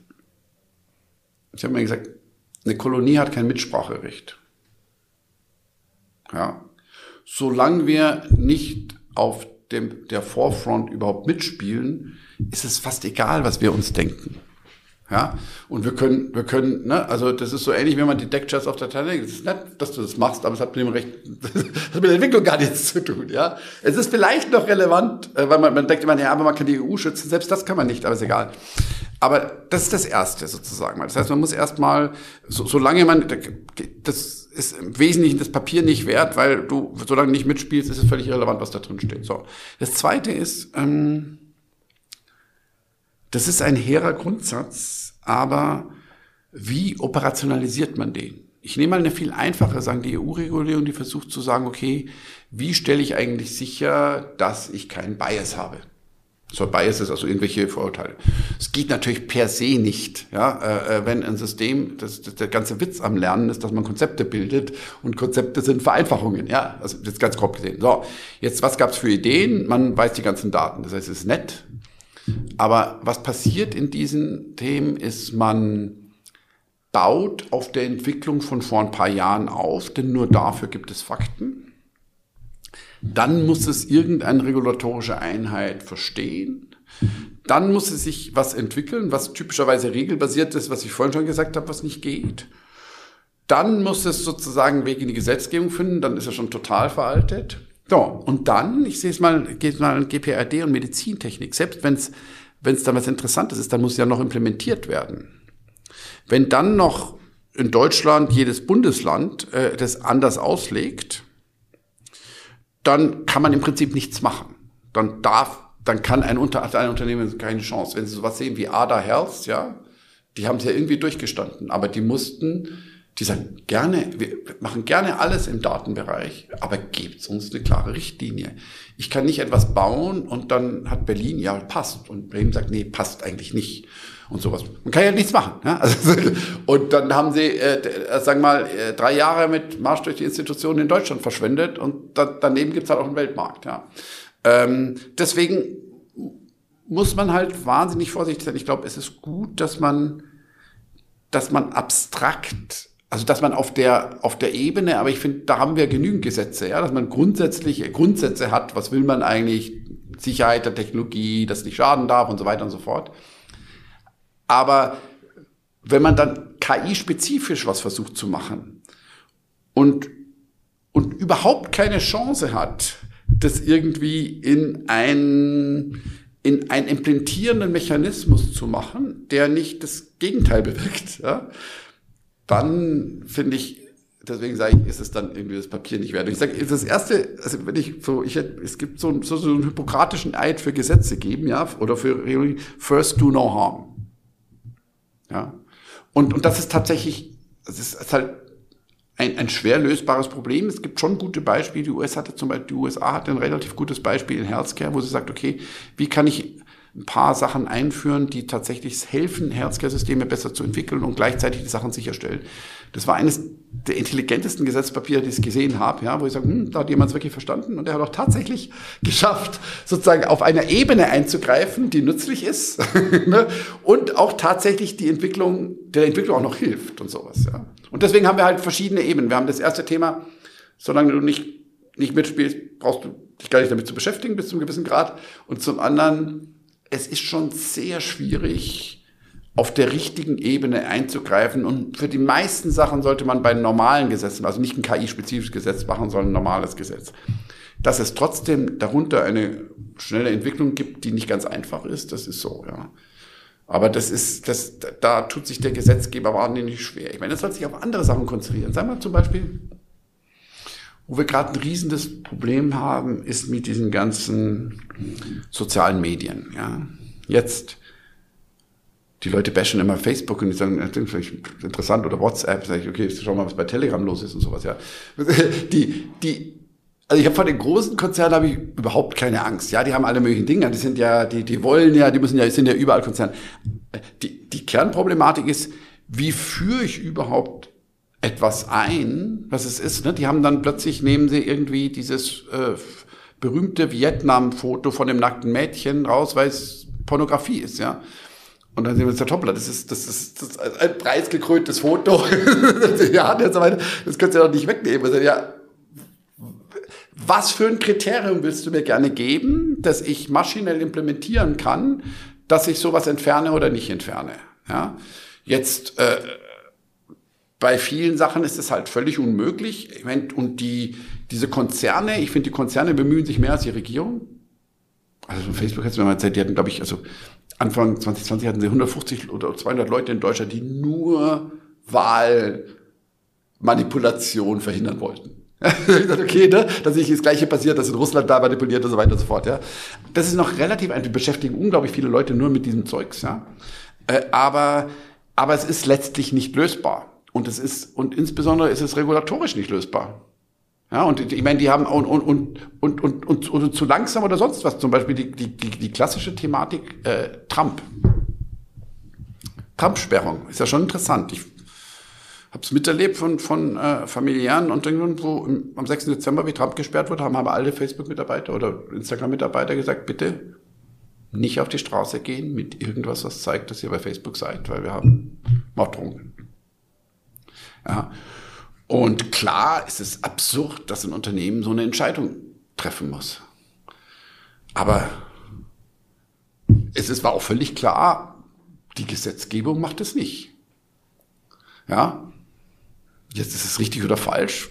ich habe mir gesagt, eine Kolonie hat kein Mitspracherecht. Ja. Solange wir nicht auf dem, der Forefront überhaupt mitspielen, ist es fast egal, was wir uns denken. Ja, und wir können, wir können, ne, also das ist so ähnlich, wenn man die Deckchairs auf der Titanic, es ist nett, dass du das machst, aber es hat mit dem Recht, das hat mit der Entwicklung gar nichts zu tun, ja. Es ist vielleicht noch relevant, äh, weil man, man denkt immer, ja, aber man kann die EU schützen, selbst das kann man nicht, aber ist egal. Aber das ist das Erste sozusagen. Das heißt, man muss erstmal, so, solange man, das ist im Wesentlichen das Papier nicht wert, weil du, solange du nicht mitspielst, ist es völlig irrelevant, was da drin steht. So. Das zweite ist, ähm, das ist ein hehrer Grundsatz, aber wie operationalisiert man den? Ich nehme mal eine viel einfache, sagen die EU-Regulierung, die versucht zu sagen, okay, wie stelle ich eigentlich sicher, dass ich keinen Bias habe? So Biases, also irgendwelche Vorurteile. Es geht natürlich per se nicht, ja, äh, äh, wenn ein System, das, das, der ganze Witz am Lernen ist, dass man Konzepte bildet und Konzepte sind Vereinfachungen, ja, also das ist ganz grob gesehen. So, jetzt was gab's für Ideen? Man weiß die ganzen Daten, das heißt, es ist nett, aber was passiert in diesen Themen ist, man baut auf der Entwicklung von vor ein paar Jahren auf, denn nur dafür gibt es Fakten. Dann muss es irgendeine regulatorische Einheit verstehen. Dann muss es sich was entwickeln, was typischerweise regelbasiert ist, was ich vorhin schon gesagt habe, was nicht geht. Dann muss es sozusagen einen Weg in die Gesetzgebung finden, dann ist er schon total veraltet. So, und dann, ich sehe es mal, geht mal an GPRD und Medizintechnik. Selbst wenn es wenn es dann was Interessantes ist, dann muss es ja noch implementiert werden. Wenn dann noch in Deutschland jedes Bundesland äh, das anders auslegt, dann kann man im Prinzip nichts machen. Dann darf, dann kann ein, Unter ein Unternehmen keine Chance. Wenn Sie sowas sehen wie Ada Health, ja, die haben es ja irgendwie durchgestanden, aber die mussten, die sagen gerne, wir machen gerne alles im Datenbereich, aber gebt uns eine klare Richtlinie. Ich kann nicht etwas bauen und dann hat Berlin, ja, passt. Und Bremen sagt, nee, passt eigentlich nicht und sowas. Man kann ja nichts machen. Ja? Also, und dann haben sie, äh, äh sagen wir mal, äh, drei Jahre mit Marsch durch die Institutionen in Deutschland verschwendet und da, daneben gibt's halt auch einen Weltmarkt. Ja? Ähm, deswegen muss man halt wahnsinnig vorsichtig sein. Ich glaube, es ist gut, dass man, dass man abstrakt, also dass man auf der, auf der Ebene, aber ich finde, da haben wir genügend Gesetze, ja, dass man grundsätzliche Grundsätze hat, was will man eigentlich, Sicherheit der Technologie, das nicht schaden darf und so weiter und so fort. Aber wenn man dann KI-spezifisch was versucht zu machen und, und überhaupt keine Chance hat, das irgendwie in ein, in einen implementierenden Mechanismus zu machen, der nicht das Gegenteil bewirkt, ja, dann finde ich, deswegen sage ich, ist es dann irgendwie das Papier nicht wert. Ich sage, das erste, also wenn ich so, ich hätte, es gibt so, so, so einen hypokratischen Eid für Gesetze geben, ja, oder für First do no harm. Ja. Und, und das ist tatsächlich, das ist, ist halt ein, ein schwer lösbares Problem. Es gibt schon gute Beispiele. Die US hatte zum Beispiel, die USA hatte ein relativ gutes Beispiel in Healthcare, wo sie sagt, okay, wie kann ich ein paar Sachen einführen, die tatsächlich helfen, Healthcare-Systeme besser zu entwickeln und gleichzeitig die Sachen sicherstellen. Das war eines der intelligentesten Gesetzpapiere, die ich gesehen habe, ja, wo ich sage, hm, da hat jemand es wirklich verstanden und er hat auch tatsächlich geschafft, sozusagen auf einer Ebene einzugreifen, die nützlich ist ne, und auch tatsächlich die Entwicklung, der Entwicklung auch noch hilft und sowas. Ja. Und deswegen haben wir halt verschiedene Ebenen. Wir haben das erste Thema, solange du nicht, nicht mitspielst, brauchst du dich gar nicht damit zu beschäftigen bis zu einem gewissen Grad. Und zum anderen, es ist schon sehr schwierig, auf der richtigen Ebene einzugreifen. Und für die meisten Sachen sollte man bei normalen Gesetzen, also nicht ein KI-spezifisches Gesetz machen, sondern ein normales Gesetz. Dass es trotzdem darunter eine schnelle Entwicklung gibt, die nicht ganz einfach ist, das ist so, ja. Aber das ist, das, da tut sich der Gesetzgeber wahnsinnig schwer. Ich meine, das soll sich auf andere Sachen konzentrieren. Sagen wir zum Beispiel, wo wir gerade ein riesendes Problem haben, ist mit diesen ganzen sozialen Medien. Ja. Jetzt, die Leute bashen immer Facebook und die sagen, das ist interessant oder WhatsApp, sage ich, okay, schau mal, was bei Telegram los ist und sowas, ja. Die, die, also ich habe vor den großen Konzernen habe ich überhaupt keine Angst. Ja, die haben alle möglichen Dinge. Die sind ja, die, die wollen ja, die müssen ja, sind ja überall Konzerne. Die, die Kernproblematik ist, wie führe ich überhaupt etwas ein, was es ist. Ne? Die haben dann plötzlich, nehmen sie irgendwie dieses äh, berühmte Vietnam-Foto von dem nackten Mädchen raus, weil es Pornografie ist, ja. Und dann sehen wir uns der Toppler, das ist, das ist, das ist ein preisgekröntes Foto. ja, weiter. Das könnt ihr doch nicht wegnehmen. Also, ja, was für ein Kriterium willst du mir gerne geben, dass ich maschinell implementieren kann, dass ich sowas entferne oder nicht entferne? Ja, jetzt äh, bei vielen Sachen ist es halt völlig unmöglich. Und die, diese Konzerne, ich finde, die Konzerne bemühen sich mehr als die Regierung. Also Facebook hat es mir mal erzählt, die hatten, glaube ich, also Anfang 2020 hatten sie 150 oder 200 Leute in Deutschland, die nur Wahlmanipulation verhindern wollten. ich dachte, okay, ne? dass nicht das Gleiche passiert, dass in Russland da manipuliert und so weiter und so fort. Ja? Das ist noch relativ, wir beschäftigen unglaublich viele Leute nur mit diesem Zeugs. Ja? Äh, aber, aber es ist letztlich nicht lösbar. Und es ist, und insbesondere ist es regulatorisch nicht lösbar. Ja, und ich meine, die haben und, und, und, und, und, und, zu langsam oder sonst was. Zum Beispiel die, die, die, die klassische Thematik äh, Trump. Trump-Sperrung ist ja schon interessant. Ich habe es miterlebt von, von äh, familiären Unternehmen, wo im, am 6. Dezember, wie Trump gesperrt wurde, haben aber alle Facebook-Mitarbeiter oder Instagram-Mitarbeiter gesagt, bitte nicht auf die Straße gehen mit irgendwas, was zeigt, dass ihr bei Facebook seid, weil wir haben Morddrohungen. Ja. Und klar ist es absurd, dass ein Unternehmen so eine Entscheidung treffen muss. Aber es ist, war auch völlig klar, die Gesetzgebung macht es nicht. Ja, jetzt ist es richtig oder falsch.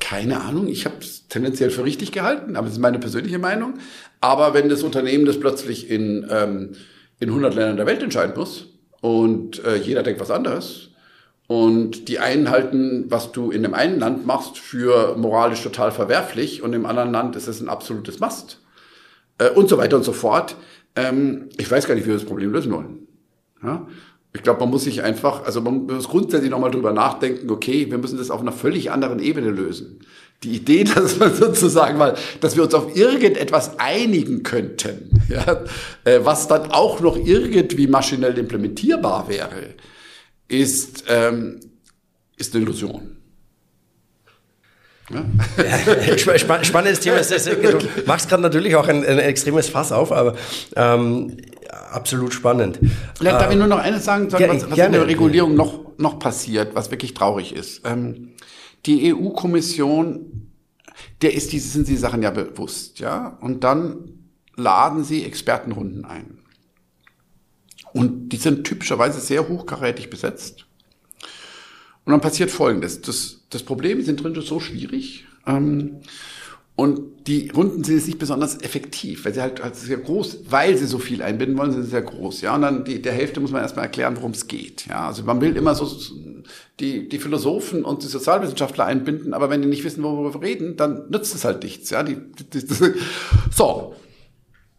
Keine Ahnung, ich habe es tendenziell für richtig gehalten, aber das ist meine persönliche Meinung. Aber wenn das Unternehmen das plötzlich in, ähm, in 100 Ländern der Welt entscheiden muss und äh, jeder denkt was anderes, und die einen halten, was du in dem einen Land machst, für moralisch total verwerflich und im anderen Land ist es ein absolutes Mast. Äh, und so weiter und so fort. Ähm, ich weiß gar nicht, wie wir das Problem lösen wollen. Ja? Ich glaube, man muss sich einfach, also man muss grundsätzlich nochmal drüber nachdenken, okay, wir müssen das auf einer völlig anderen Ebene lösen. Die Idee, dass man sozusagen mal, dass wir uns auf irgendetwas einigen könnten, ja, äh, was dann auch noch irgendwie maschinell implementierbar wäre, ist, ähm, ist eine Illusion. Ja? Spann spannendes Thema. Du machst gerade natürlich auch ein, ein, extremes Fass auf, aber ähm, absolut spannend. Vielleicht darf ich nur noch eines sagen, was, was in der Regulierung noch, noch passiert, was wirklich traurig ist. Ähm, die EU-Kommission, der ist sind die Sachen ja bewusst, ja, und dann laden sie Expertenrunden ein. Und die sind typischerweise sehr hochkarätig besetzt. Und dann passiert Folgendes. Das, das Problem sind drin so schwierig. Ähm, und die Runden sind jetzt nicht besonders effektiv, weil sie halt, halt sehr groß, weil sie so viel einbinden wollen, sind sie sehr groß. Ja, und dann die, der Hälfte muss man erstmal erklären, worum es geht. Ja, also man will immer so die, die Philosophen und die Sozialwissenschaftler einbinden, aber wenn die nicht wissen, worüber wir reden, dann nützt es halt nichts. Ja, die, die, die, so.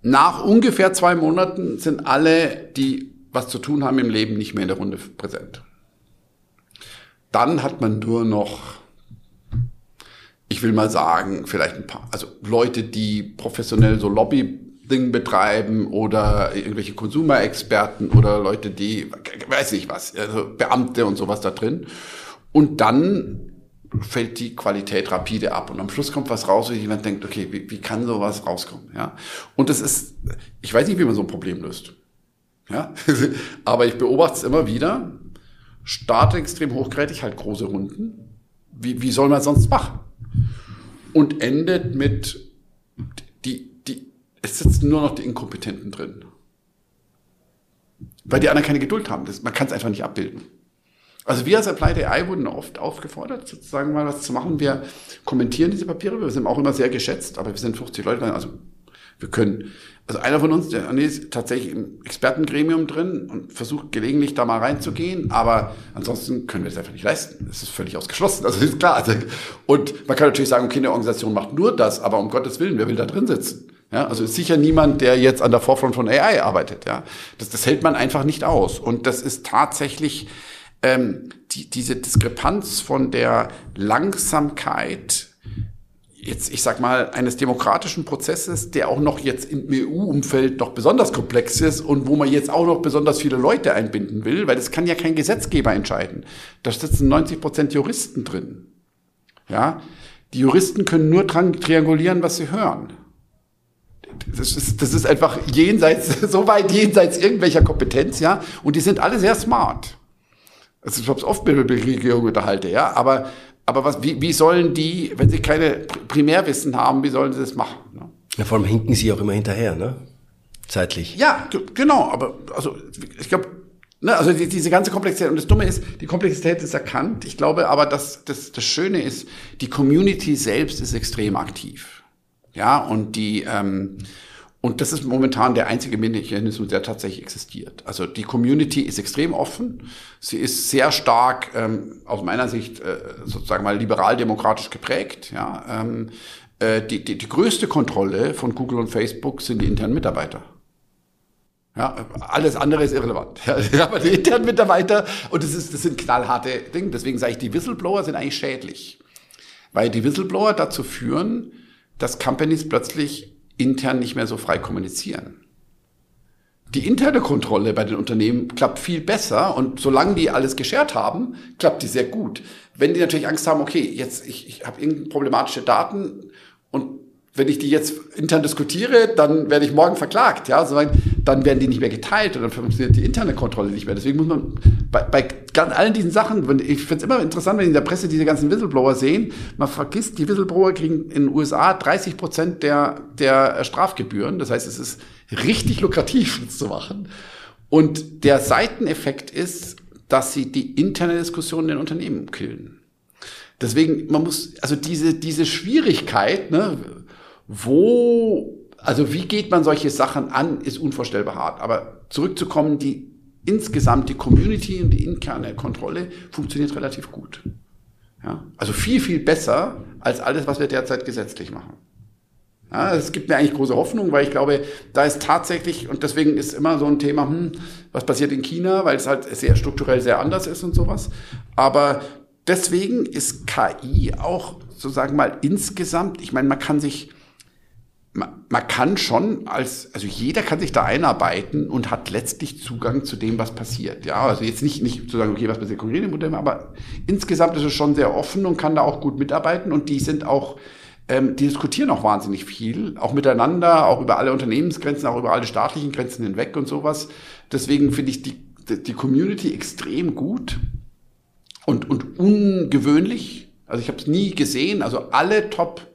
Nach ungefähr zwei Monaten sind alle, die was zu tun haben im Leben, nicht mehr in der Runde präsent. Dann hat man nur noch ich will mal sagen, vielleicht ein paar, also Leute, die professionell so Lobby-Ding betreiben oder irgendwelche Konsumerexperten oder Leute, die, weiß ich was, also Beamte und sowas da drin. Und dann fällt die Qualität rapide ab und am Schluss kommt was raus, wo jemand denkt, okay, wie, wie kann sowas rauskommen? Ja, und das ist, ich weiß nicht, wie man so ein Problem löst. Ja, aber ich beobachte es immer wieder. Starte extrem hochgradig, halt große Runden. Wie, wie soll man es sonst machen? und endet mit die, die, es sitzen nur noch die Inkompetenten drin. Weil die anderen keine Geduld haben. Das, man kann es einfach nicht abbilden. Also wir als Applied AI wurden oft aufgefordert, sozusagen mal was zu machen. Wir kommentieren diese Papiere, wir sind auch immer sehr geschätzt, aber wir sind 50 Leute, also wir können, also einer von uns, der ist tatsächlich im Expertengremium drin und versucht gelegentlich da mal reinzugehen, aber ansonsten können wir es einfach nicht leisten. Das ist völlig ausgeschlossen. Also ist klar. Also, und man kann natürlich sagen, okay, eine Organisation macht nur das, aber um Gottes Willen, wer will da drin sitzen? Ja, also ist sicher niemand, der jetzt an der Vorfront von AI arbeitet. Ja, das, das hält man einfach nicht aus. Und das ist tatsächlich ähm, die, diese Diskrepanz von der Langsamkeit jetzt, ich sag mal, eines demokratischen Prozesses, der auch noch jetzt im EU-Umfeld doch besonders komplex ist und wo man jetzt auch noch besonders viele Leute einbinden will, weil das kann ja kein Gesetzgeber entscheiden. Da sitzen 90 Prozent Juristen drin. Ja, die Juristen können nur triangulieren, was sie hören. Das ist, das ist einfach jenseits, so weit jenseits irgendwelcher Kompetenz, ja. Und die sind alle sehr smart. Also ich habe es oft mit der Regierung unterhalte, ja. Aber aber was, wie, wie sollen die, wenn sie keine Primärwissen haben, wie sollen sie das machen? Ne? Ja, vor allem hinken sie auch immer hinterher, ne? Zeitlich. Ja, genau, aber also ich glaube, ne, also die, diese ganze Komplexität, und das Dumme ist, die Komplexität ist erkannt. Ich glaube aber, dass das, das Schöne ist, die Community selbst ist extrem aktiv. Ja, und die, ähm, und das ist momentan der einzige Mechanismus, der tatsächlich existiert. Also die Community ist extrem offen. Sie ist sehr stark, ähm, aus meiner Sicht, äh, sozusagen mal liberal-demokratisch geprägt. Ja, ähm, äh, die, die, die größte Kontrolle von Google und Facebook sind die internen Mitarbeiter. Ja, alles andere ist irrelevant. Ja, aber die internen Mitarbeiter, und das, ist, das sind knallharte Dinge. Deswegen sage ich, die Whistleblower sind eigentlich schädlich. Weil die Whistleblower dazu führen, dass Companies plötzlich intern nicht mehr so frei kommunizieren. Die interne Kontrolle bei den Unternehmen klappt viel besser und solange die alles geschert haben, klappt die sehr gut. Wenn die natürlich Angst haben, okay, jetzt ich, ich habe irgendeine problematische Daten und wenn ich die jetzt intern diskutiere, dann werde ich morgen verklagt, ja, also dann werden die nicht mehr geteilt und dann funktioniert die interne Kontrolle nicht mehr. Deswegen muss man bei, bei allen diesen Sachen, ich finde es immer interessant, wenn in der Presse diese ganzen Whistleblower sehen, man vergisst, die Whistleblower kriegen in den USA 30 Prozent der, der Strafgebühren. Das heißt, es ist richtig lukrativ, das zu machen. Und der Seiteneffekt ist, dass sie die interne Diskussion in den Unternehmen killen. Deswegen, man muss, also diese, diese Schwierigkeit, ne, wo, also wie geht man solche Sachen an, ist unvorstellbar hart. Aber zurückzukommen, die insgesamt die Community und die interne Kontrolle funktioniert relativ gut. Ja, also viel, viel besser als alles, was wir derzeit gesetzlich machen. Ja, es gibt mir eigentlich große Hoffnung, weil ich glaube, da ist tatsächlich, und deswegen ist immer so ein Thema, hm, was passiert in China, weil es halt sehr strukturell sehr anders ist und sowas. Aber deswegen ist KI auch sozusagen mal insgesamt, ich meine, man kann sich man, kann schon als, also jeder kann sich da einarbeiten und hat letztlich Zugang zu dem, was passiert. Ja, also jetzt nicht, nicht zu sagen, okay, was passiert konkret im Unternehmen, aber insgesamt ist es schon sehr offen und kann da auch gut mitarbeiten und die sind auch, ähm, die diskutieren auch wahnsinnig viel, auch miteinander, auch über alle Unternehmensgrenzen, auch über alle staatlichen Grenzen hinweg und sowas. Deswegen finde ich die, die Community extrem gut und, und ungewöhnlich. Also ich habe es nie gesehen. Also alle Top-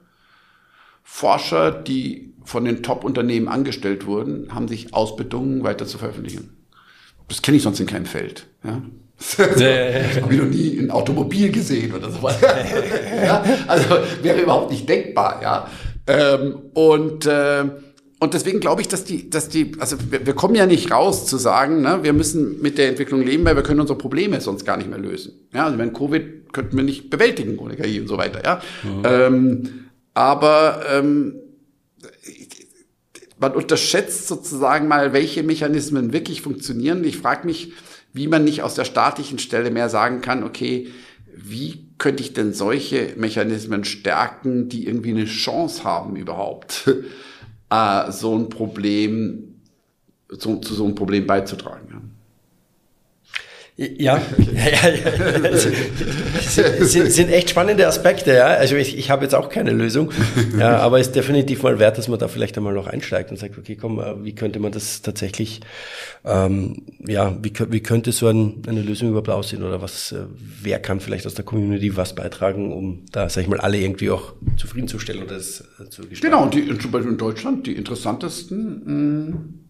Forscher, die von den Top-Unternehmen angestellt wurden, haben sich ausbedungen, weiter zu veröffentlichen. Das kenne ich sonst in keinem Feld. Ja? Also, habe ich noch nie ein Automobil gesehen oder sowas. ja? Also wäre überhaupt nicht denkbar. Ja? Ähm, und, äh, und deswegen glaube ich, dass die, dass die, also wir, wir kommen ja nicht raus zu sagen, ne, wir müssen mit der Entwicklung leben, weil wir können unsere Probleme sonst gar nicht mehr lösen. Ja, also wenn Covid könnten wir nicht bewältigen ohne KI und so weiter. Ja. Mhm. Ähm, aber ähm, man unterschätzt sozusagen mal, welche Mechanismen wirklich funktionieren. Ich frage mich, wie man nicht aus der staatlichen Stelle mehr sagen kann, okay, wie könnte ich denn solche Mechanismen stärken, die irgendwie eine Chance haben überhaupt, äh, so ein Problem, zu, zu so einem Problem beizutragen. Ja. Ja, ja, ja, sind, sind echt spannende Aspekte, ja. Also ich, ich habe jetzt auch keine Lösung, ja, aber es ist definitiv mal wert, dass man da vielleicht einmal noch einsteigt und sagt, okay, komm, äh, wie könnte man das tatsächlich, ähm, ja, wie, wie könnte so ein, eine Lösung überhaupt aussehen oder was, äh, wer kann vielleicht aus der Community was beitragen, um da, sag ich mal, alle irgendwie auch zufriedenzustellen oder das äh, zu gestalten. Genau, und die, zum Beispiel in Deutschland die interessantesten mh,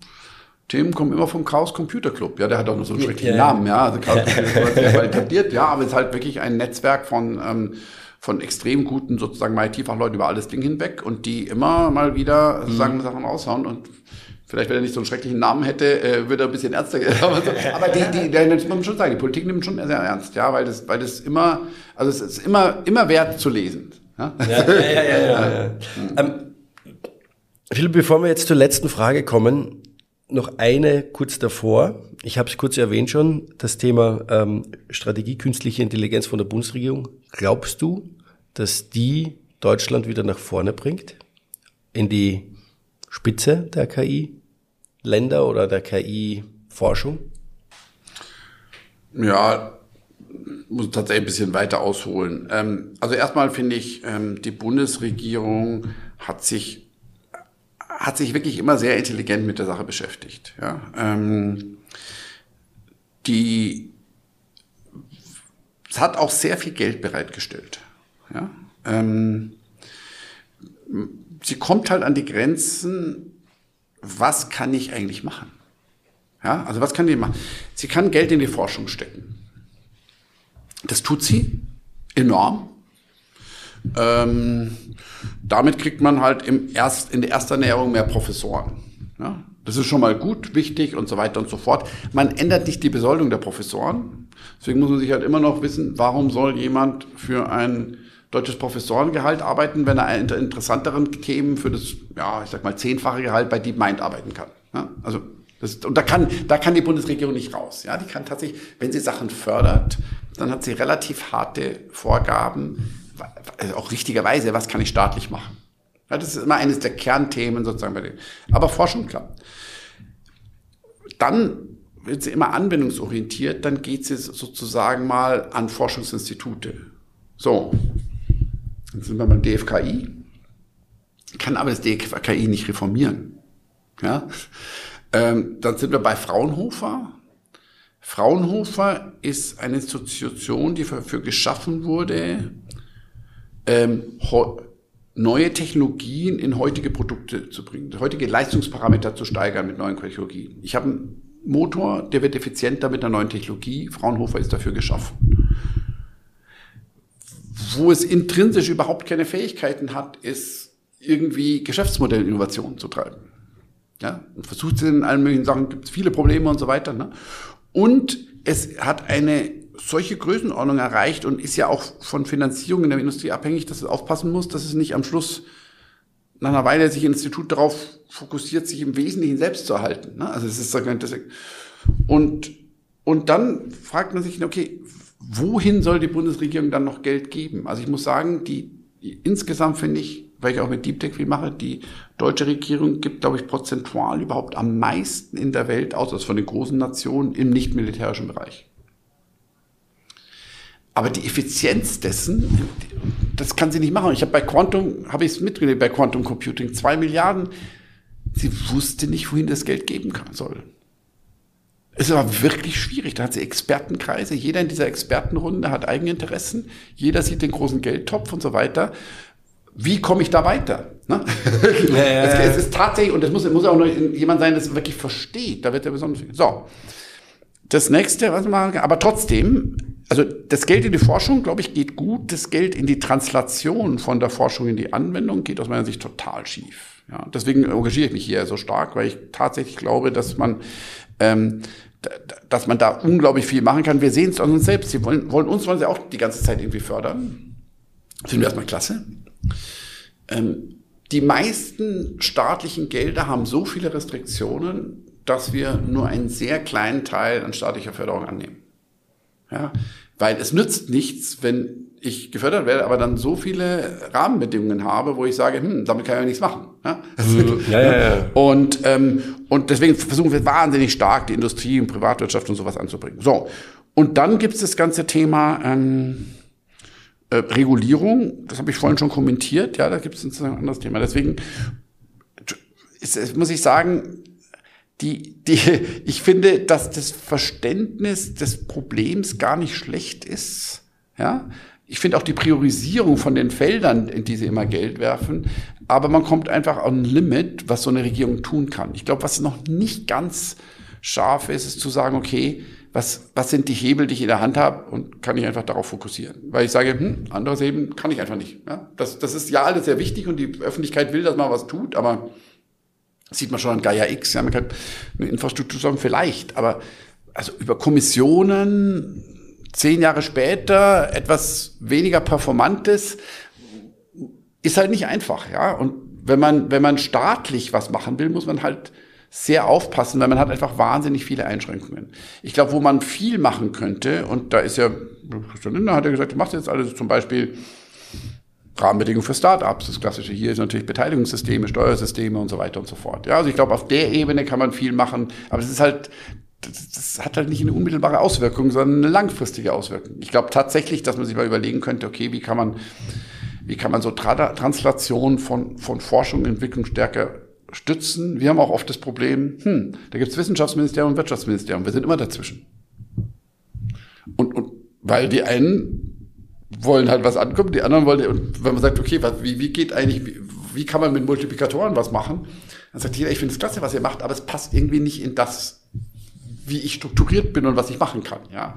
Themen kommen immer vom Chaos Computer Club. Ja, der hat auch noch so einen schrecklichen ja, Namen, ja. Also Chaos Computer Club ist etabliert, ja, aber es ist halt wirklich ein Netzwerk von, ähm, von extrem guten sozusagen IT-Fachleuten über alles Ding hinweg und die immer mal wieder sozusagen mhm. Sachen raushauen und Vielleicht, wenn er nicht so einen schrecklichen Namen hätte, äh, würde er ein bisschen ernster. aber, so. aber die, die, die, das muss man schon sagen, die Politik nimmt schon sehr ernst, ja, weil das, weil das immer, also es ist immer, immer wert zu lesen. Ja, ja, ja, ja. ja, ja, ja. Ähm, Philipp, bevor wir jetzt zur letzten Frage kommen, noch eine kurz davor. Ich habe es kurz erwähnt schon, das Thema ähm, Strategie künstliche Intelligenz von der Bundesregierung. Glaubst du, dass die Deutschland wieder nach vorne bringt? In die Spitze der KI-Länder oder der KI-Forschung? Ja, muss tatsächlich ein bisschen weiter ausholen. Ähm, also erstmal finde ich, ähm, die Bundesregierung hat sich hat sich wirklich immer sehr intelligent mit der Sache beschäftigt. Ja. Ähm, die, es hat auch sehr viel Geld bereitgestellt. Ja. Ähm, sie kommt halt an die Grenzen, was kann ich eigentlich machen? Ja, also was kann die machen? Sie kann Geld in die Forschung stecken. Das tut sie enorm. Ähm, damit kriegt man halt im erst, in der ersten Ernährung mehr Professoren. Ja? Das ist schon mal gut, wichtig und so weiter und so fort. Man ändert nicht die Besoldung der Professoren. Deswegen muss man sich halt immer noch wissen, warum soll jemand für ein deutsches Professorengehalt arbeiten, wenn er an interessanteren Themen für das, ja, ich sag mal, zehnfache Gehalt bei DeepMind arbeiten kann. Ja? Also das, und da kann, da kann die Bundesregierung nicht raus. Ja, die kann tatsächlich, wenn sie Sachen fördert, dann hat sie relativ harte Vorgaben, also auch richtigerweise, was kann ich staatlich machen? Ja, das ist immer eines der Kernthemen sozusagen bei denen. Aber Forschung, klar. Dann wird sie immer anwendungsorientiert, dann geht sie sozusagen mal an Forschungsinstitute. So, jetzt sind wir beim DFKI, kann aber das DFKI nicht reformieren. Ja? Ähm, dann sind wir bei Fraunhofer. Fraunhofer ist eine Institution, die dafür geschaffen wurde, ähm, neue Technologien in heutige Produkte zu bringen, heutige Leistungsparameter zu steigern mit neuen Technologien. Ich habe einen Motor, der wird effizienter mit einer neuen Technologie. Fraunhofer ist dafür geschaffen. Wo es intrinsisch überhaupt keine Fähigkeiten hat, ist irgendwie Geschäftsmodellinnovationen zu treiben. Ja, und versucht es in allen möglichen Sachen, gibt es viele Probleme und so weiter. Ne? Und es hat eine solche Größenordnung erreicht und ist ja auch von Finanzierung in der Industrie abhängig, dass es aufpassen muss, dass es nicht am Schluss nach einer Weile sich ein Institut darauf fokussiert, sich im Wesentlichen selbst zu erhalten. Ne? Also es ist und und dann fragt man sich, okay, wohin soll die Bundesregierung dann noch Geld geben? Also ich muss sagen, die, die insgesamt finde ich weil ich auch mit Deep Tech viel mache, die deutsche Regierung gibt, glaube ich, prozentual überhaupt am meisten in der Welt aus, also von den großen Nationen, im nicht-militärischen Bereich. Aber die Effizienz dessen, das kann sie nicht machen. Ich habe bei Quantum, habe ich es mitgekriegt, bei Quantum Computing, zwei Milliarden. Sie wusste nicht, wohin das Geld geben kann, soll. Es war wirklich schwierig. Da hat sie Expertenkreise. Jeder in dieser Expertenrunde hat Eigeninteressen. Jeder sieht den großen Geldtopf und so weiter. Wie komme ich da weiter? Ne? Ja, ja, ja. Es, es, ist tatsächlich, und es muss, muss auch noch jemand sein, das wirklich versteht. Da wird er besonders viel. So. Das nächste, was man, aber trotzdem, also das Geld in die Forschung, glaube ich, geht gut. Das Geld in die Translation von der Forschung in die Anwendung geht aus meiner Sicht total schief. Ja, deswegen engagiere ich mich hier so stark, weil ich tatsächlich glaube, dass man ähm, dass man da unglaublich viel machen kann. Wir sehen es an uns selbst. Sie wollen, wollen uns wollen sie auch die ganze Zeit irgendwie fördern. Finden wir erstmal klasse. Ähm, die meisten staatlichen Gelder haben so viele Restriktionen, dass wir nur einen sehr kleinen Teil an staatlicher Förderung annehmen. Ja, weil es nützt nichts, wenn ich gefördert werde, aber dann so viele Rahmenbedingungen habe, wo ich sage, hm, damit kann ich ja nichts machen. Ja? Mhm. ja, ja, ja. Und, ähm, und deswegen versuchen wir wahnsinnig stark, die Industrie und Privatwirtschaft und sowas anzubringen. So, und dann gibt es das ganze Thema ähm, äh, Regulierung, das habe ich vorhin schon kommentiert, ja, da gibt es ein anderes Thema. Deswegen ist, muss ich sagen, die, die, ich finde, dass das Verständnis des Problems gar nicht schlecht ist. Ja, ich finde auch die Priorisierung von den Feldern, in die sie immer Geld werfen, aber man kommt einfach an ein Limit, was so eine Regierung tun kann. Ich glaube, was noch nicht ganz scharf ist, ist zu sagen, okay, was, was sind die Hebel, die ich in der Hand habe und kann ich einfach darauf fokussieren. Weil ich sage, hm, andere Hebel kann ich einfach nicht. Ja? Das, das ist ja alles sehr wichtig und die Öffentlichkeit will, dass man was tut, aber sieht man schon an Gaia X, ja, man kann eine Infrastruktur sagen, vielleicht, aber also über Kommissionen, zehn Jahre später, etwas weniger performantes, ist halt nicht einfach, ja. Und wenn man, wenn man staatlich was machen will, muss man halt sehr aufpassen, weil man hat einfach wahnsinnig viele Einschränkungen. Ich glaube, wo man viel machen könnte, und da ist ja, Christian Lindner hat ja gesagt, du machst jetzt alles zum Beispiel Rahmenbedingungen für Startups. Das Klassische hier ist natürlich Beteiligungssysteme, Steuersysteme und so weiter und so fort. Ja, also ich glaube, auf der Ebene kann man viel machen, aber es ist halt, das, hat halt nicht eine unmittelbare Auswirkung, sondern eine langfristige Auswirkung. Ich glaube tatsächlich, dass man sich mal überlegen könnte, okay, wie kann man, wie kann man so Tra Translation von, von Forschung und Entwicklung stärker stützen. Wir haben auch oft das Problem, hm, da gibt's Wissenschaftsministerium und Wirtschaftsministerium, wir sind immer dazwischen. Und, und weil die einen wollen halt was ankommen, die anderen wollen, und wenn man sagt, okay, was, wie, wie geht eigentlich, wie, wie kann man mit Multiplikatoren was machen, dann sagt jeder, ich finde es klasse, was ihr macht, aber es passt irgendwie nicht in das, wie ich strukturiert bin und was ich machen kann. Ja.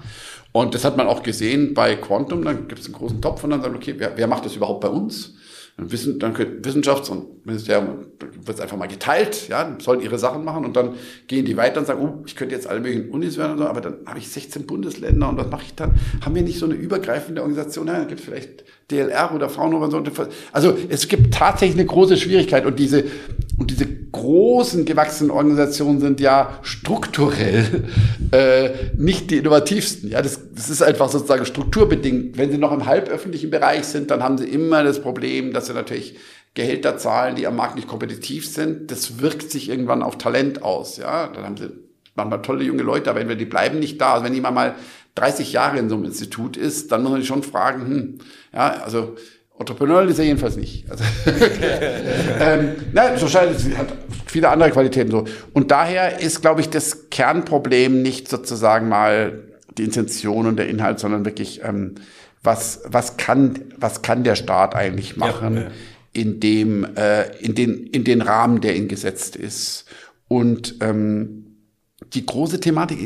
Und das hat man auch gesehen bei Quantum, dann gibt es einen großen Topf und dann sagt, okay, wer, wer macht das überhaupt bei uns? Dann, wissen, dann Wissenschafts- und Ministerium wird es einfach mal geteilt, ja, sollen ihre Sachen machen und dann gehen die weiter und sagen, oh, ich könnte jetzt alle möglichen Unis werden und so, aber dann habe ich 16 Bundesländer und was mache ich dann? Haben wir nicht so eine übergreifende Organisation? Ja, dann gibt es vielleicht DLR oder Fraunhofer und so. Also es gibt tatsächlich eine große Schwierigkeit und diese und diese großen gewachsenen Organisationen sind ja strukturell äh, nicht die innovativsten. Ja, das, das ist einfach sozusagen strukturbedingt. Wenn sie noch im halböffentlichen Bereich sind, dann haben sie immer das Problem, dass sie natürlich Gehälter zahlen, die am Markt nicht kompetitiv sind. Das wirkt sich irgendwann auf Talent aus. Ja, dann haben sie manchmal tolle junge Leute, aber entweder die bleiben nicht da. Also wenn jemand mal 30 Jahre in so einem Institut ist, dann muss man sich schon fragen, hm, ja, also Entrepreneurial ist er jedenfalls nicht. Also, ähm, na, so scheint es, hat viele andere Qualitäten so. Und daher ist, glaube ich, das Kernproblem nicht sozusagen mal die Intention und der Inhalt, sondern wirklich, ähm, was, was kann, was kann der Staat eigentlich machen, ja, ja. in dem, äh, in den, in den Rahmen, der ihn gesetzt ist. Und, ähm, die große Thematik,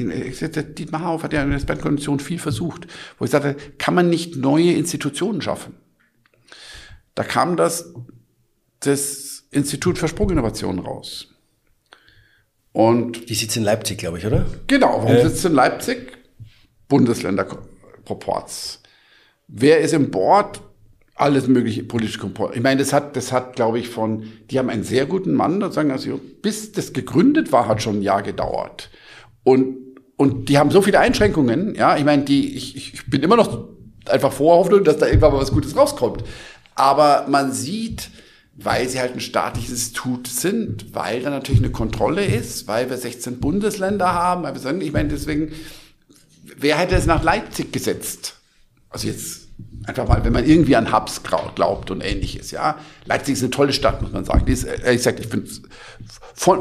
Dietmar Hauf hat ja in der Spendkonvention viel versucht, wo ich sagte, kann man nicht neue Institutionen schaffen? Da kam das, das Institut für Sprunginnovation raus. Und die sitzt in Leipzig, glaube ich, oder? Genau, warum äh. sitzt in Leipzig? Bundesländerproports. Wer ist im Board? Alles mögliche politische Komport. Ich meine, das hat, das hat, glaube ich, von, die haben einen sehr guten Mann, sagen, also, bis das gegründet war, hat schon ein Jahr gedauert. Und, und die haben so viele Einschränkungen, ja, ich meine, die, ich, ich bin immer noch einfach vor Hoffnung, dass da irgendwann mal was Gutes rauskommt. Aber man sieht, weil sie halt ein staatliches Institut sind, weil da natürlich eine Kontrolle ist, weil wir 16 Bundesländer haben. Weil wir sagen, ich meine, deswegen, wer hätte es nach Leipzig gesetzt? Also jetzt einfach mal, wenn man irgendwie an Hubs glaubt und ähnliches, ja. Leipzig ist eine tolle Stadt, muss man sagen. Die ist, ehrlich gesagt, ich finde,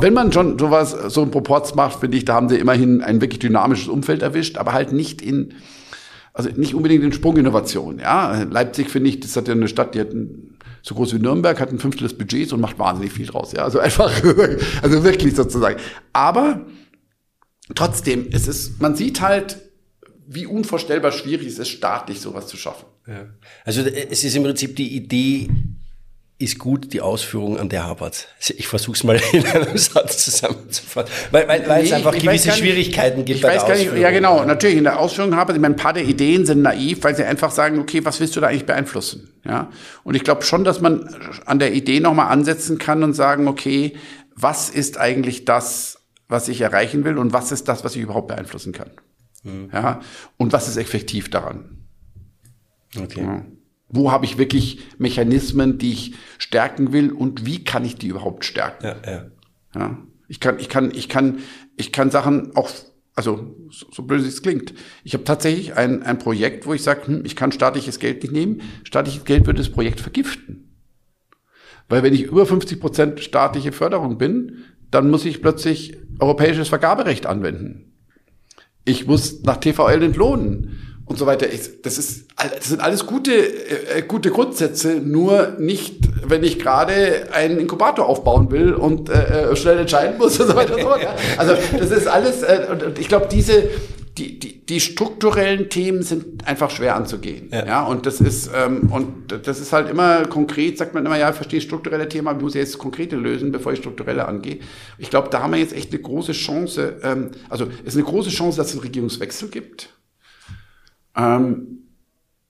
wenn man schon sowas, so ein Proports macht, finde ich, da haben sie immerhin ein wirklich dynamisches Umfeld erwischt, aber halt nicht in, also nicht unbedingt in Sprunginnovation, ja. Leipzig, finde ich, das hat ja eine Stadt, die hat ein, so groß wie Nürnberg, hat ein Fünftel des Budgets und macht wahnsinnig viel draus, ja. Also einfach, also wirklich sozusagen. Aber trotzdem, es ist, man sieht halt, wie unvorstellbar schwierig es ist, staatlich sowas zu schaffen. Ja. Also es ist im Prinzip die Idee, ist gut, die Ausführung an der hapert. Ich versuche es mal in einem Satz zusammenzufassen, weil, weil, weil nee, es einfach gewisse nicht, Schwierigkeiten gibt ich bei weiß der Ausführung. Nicht, ja genau, natürlich in der Ausführung hapert. Ich meine, ein paar der Ideen sind naiv, weil sie einfach sagen, okay, was willst du da eigentlich beeinflussen? Ja, und ich glaube schon, dass man an der Idee nochmal ansetzen kann und sagen, okay, was ist eigentlich das, was ich erreichen will und was ist das, was ich überhaupt beeinflussen kann? Mhm. Ja, und was ist effektiv daran? Okay. Ja. Wo habe ich wirklich Mechanismen, die ich stärken will und wie kann ich die überhaupt stärken? Ja, ja. ja. Ich kann, ich kann, ich kann, ich kann Sachen auch, also so, so böse es klingt. Ich habe tatsächlich ein, ein Projekt, wo ich sage, hm, ich kann staatliches Geld nicht nehmen. Staatliches Geld würde das Projekt vergiften. Weil wenn ich über 50 Prozent staatliche Förderung bin, dann muss ich plötzlich europäisches Vergaberecht anwenden ich muss nach TVL entlohnen und so weiter. das, ist, das sind alles gute, äh, gute Grundsätze, nur nicht, wenn ich gerade einen Inkubator aufbauen will und äh, äh schnell entscheiden muss und so weiter und so fort. Also das ist alles, äh, und ich glaube, diese, die, die, die strukturellen Themen sind einfach schwer anzugehen. Ja, ja und das ist ähm, und das ist halt immer konkret, sagt man immer, ja, ich verstehe strukturelle Themen, aber ich muss jetzt konkrete lösen, bevor ich strukturelle angehe. Ich glaube, da haben wir jetzt echt eine große Chance, ähm, also es ist eine große Chance, dass es einen Regierungswechsel gibt. Ähm,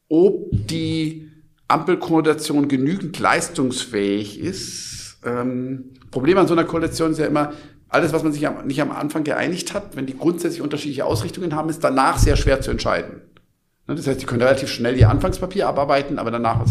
ob die Ampelkoalition genügend leistungsfähig ist, ähm, Problem an so einer Koalition ist ja immer, alles, was man sich am, nicht am Anfang geeinigt hat, wenn die grundsätzlich unterschiedliche Ausrichtungen haben, ist danach sehr schwer zu entscheiden. Ne, das heißt, die können relativ schnell ihr Anfangspapier abarbeiten, aber danach.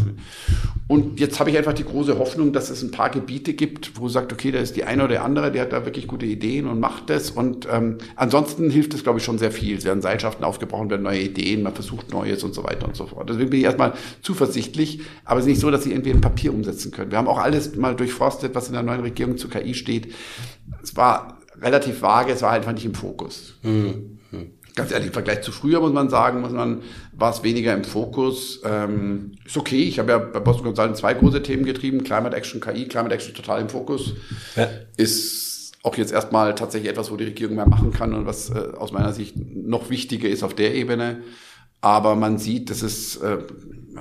Und jetzt habe ich einfach die große Hoffnung, dass es ein paar Gebiete gibt, wo sagt, okay, da ist die eine oder andere, die hat da wirklich gute Ideen und macht das. Und ähm, ansonsten hilft es, glaube ich, schon sehr viel. Es werden Seilschaften aufgebrochen, werden neue Ideen, man versucht Neues und so weiter und so fort. Deswegen bin ich erstmal zuversichtlich, aber es ist nicht so, dass sie irgendwie ein Papier umsetzen können. Wir haben auch alles mal durchforstet, was in der neuen Regierung zu KI steht. Es war relativ vage, es war einfach nicht im Fokus. Mhm ganz ehrlich, im Vergleich zu früher muss man sagen, muss man, war es weniger im Fokus. Ähm, ist okay, ich habe ja bei Boston Consulting zwei große Themen getrieben, Climate Action, KI, Climate Action total im Fokus. Ja. Ist auch jetzt erstmal tatsächlich etwas, wo die Regierung mehr machen kann und was äh, aus meiner Sicht noch wichtiger ist auf der Ebene. Aber man sieht, das ist, äh,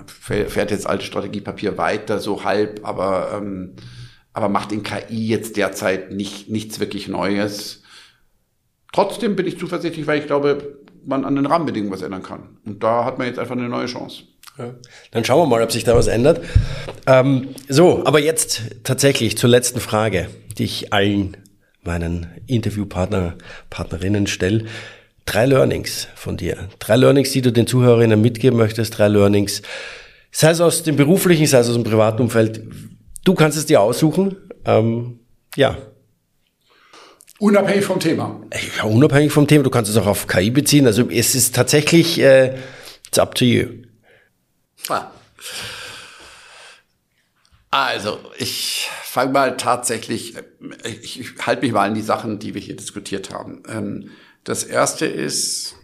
fährt jetzt alte Strategiepapier weiter, so halb, aber, ähm, aber macht in KI jetzt derzeit nicht, nichts wirklich Neues. Trotzdem bin ich zuversichtlich, weil ich glaube, man an den Rahmenbedingungen was ändern kann. Und da hat man jetzt einfach eine neue Chance. Ja. Dann schauen wir mal, ob sich da was ändert. Ähm, so, aber jetzt tatsächlich zur letzten Frage, die ich allen meinen Interviewpartner, Partnerinnen stelle. Drei Learnings von dir. Drei Learnings, die du den Zuhörerinnen mitgeben möchtest. Drei Learnings, sei es aus dem beruflichen, sei es aus dem privaten Umfeld. Du kannst es dir aussuchen. Ähm, ja, Unabhängig vom Thema. Ja, unabhängig vom Thema. Du kannst es auch auf KI beziehen. Also es ist tatsächlich, äh, it's up to you. Ah. Also, ich fange mal tatsächlich, ich, ich halte mich mal an die Sachen, die wir hier diskutiert haben. Ähm, das erste ist,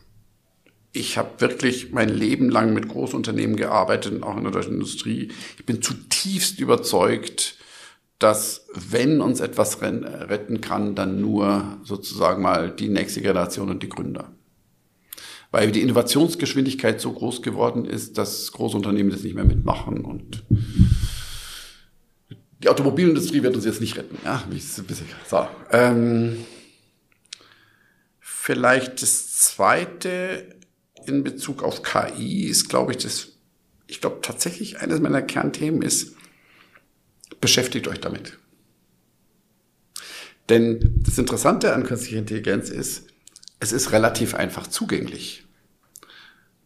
ich habe wirklich mein Leben lang mit Großunternehmen gearbeitet, auch in der deutschen Industrie. Ich bin zutiefst überzeugt, dass wenn uns etwas retten kann, dann nur sozusagen mal die nächste Generation und die Gründer. Weil die Innovationsgeschwindigkeit so groß geworden ist, dass große Unternehmen das nicht mehr mitmachen und die Automobilindustrie wird uns jetzt nicht retten. Ja, so. Ähm, vielleicht das zweite in Bezug auf KI ist, glaube ich, das, ich glaube tatsächlich eines meiner Kernthemen ist, beschäftigt euch damit. Denn das Interessante an künstlicher Intelligenz ist, es ist relativ einfach zugänglich.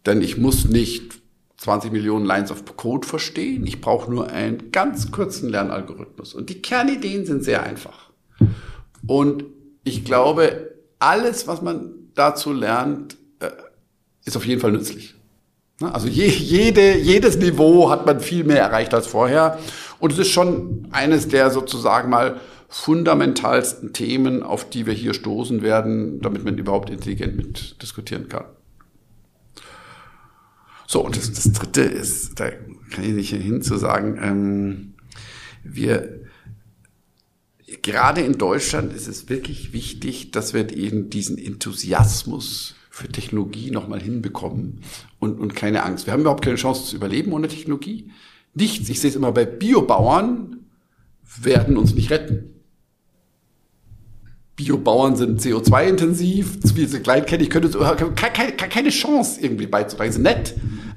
Denn ich muss nicht 20 Millionen Lines of Code verstehen. Ich brauche nur einen ganz kurzen Lernalgorithmus. Und die Kernideen sind sehr einfach. Und ich glaube, alles, was man dazu lernt, ist auf jeden Fall nützlich. Ne? Also je, jede, jedes Niveau hat man viel mehr erreicht als vorher. Und es ist schon eines der sozusagen mal fundamentalsten Themen, auf die wir hier stoßen werden, damit man überhaupt intelligent mit diskutieren kann. So, und das, das Dritte ist, da kann ich nicht hin zu sagen, ähm, wir, gerade in Deutschland ist es wirklich wichtig, dass wir eben diesen Enthusiasmus für Technologie nochmal hinbekommen und, und keine Angst. Wir haben überhaupt keine Chance zu überleben ohne Technologie. Nichts. Ich sehe es immer bei Biobauern, werden uns nicht retten. Biobauern sind CO2-intensiv, wie sie klein kennen, ich könnte so, keine, keine Chance irgendwie beizutragen. Sind nett,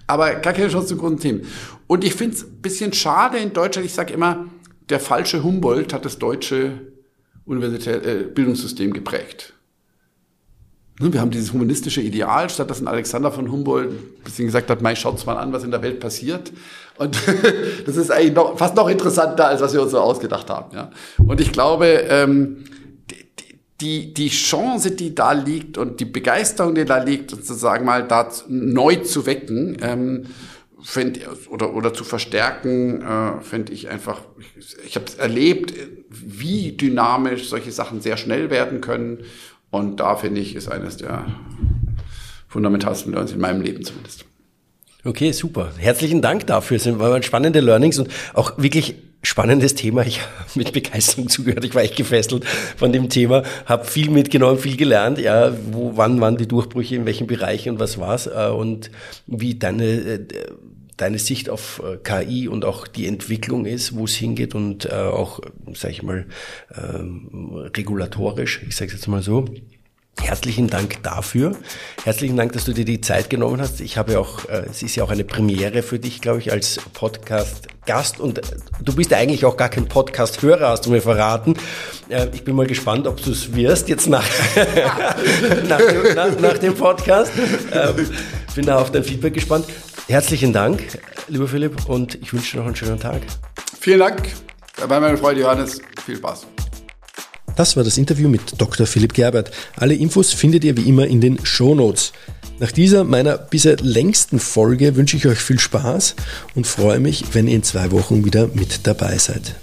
aber gar keine Chance zu großen Themen. Und ich finde es ein bisschen schade in Deutschland, ich sage immer, der falsche Humboldt hat das deutsche Universität, äh, Bildungssystem geprägt. Ne, wir haben dieses humanistische Ideal, statt dass ein Alexander von Humboldt ein bisschen gesagt hat, Mai, schaut's mal an, was in der Welt passiert. Und das ist eigentlich noch, fast noch interessanter, als was wir uns so ausgedacht haben. Ja. Und ich glaube, ähm, die, die Chance, die da liegt und die Begeisterung, die da liegt, sozusagen mal da neu zu wecken, ähm, fänd, oder, oder zu verstärken, äh, fände ich einfach, ich, ich habe erlebt, wie dynamisch solche Sachen sehr schnell werden können. Und da finde ich, ist eines der fundamentalsten Learnings in meinem Leben zumindest. Okay, super. Herzlichen Dank dafür. Es waren spannende Learnings und auch wirklich spannendes Thema. Ich habe mit Begeisterung zugehört. Ich war echt gefesselt von dem Thema, habe viel mitgenommen, viel gelernt. Ja, wo, wann waren die Durchbrüche, in welchen Bereichen und was war's äh, und wie deine äh, deine Sicht auf äh, KI und auch die Entwicklung ist, wo es hingeht und auch, sage ich mal, ähm, regulatorisch. Ich sage jetzt mal so. Herzlichen Dank dafür. Herzlichen Dank, dass du dir die Zeit genommen hast. Ich habe auch, äh, es ist ja auch eine Premiere für dich, glaube ich, als Podcast-Gast. Und äh, du bist ja eigentlich auch gar kein Podcast-Hörer, hast du mir verraten. Äh, ich bin mal gespannt, ob du es wirst jetzt nach, nach, dem, nach, nach, dem Podcast. Ähm, bin da auf dein Feedback gespannt. Herzlichen Dank, lieber Philipp, und ich wünsche dir noch einen schönen Tag. Vielen Dank. Bei meiner Freude Johannes. Viel Spaß. Das war das Interview mit Dr. Philipp Gerbert. Alle Infos findet ihr wie immer in den Show Notes. Nach dieser meiner bisher längsten Folge wünsche ich euch viel Spaß und freue mich, wenn ihr in zwei Wochen wieder mit dabei seid.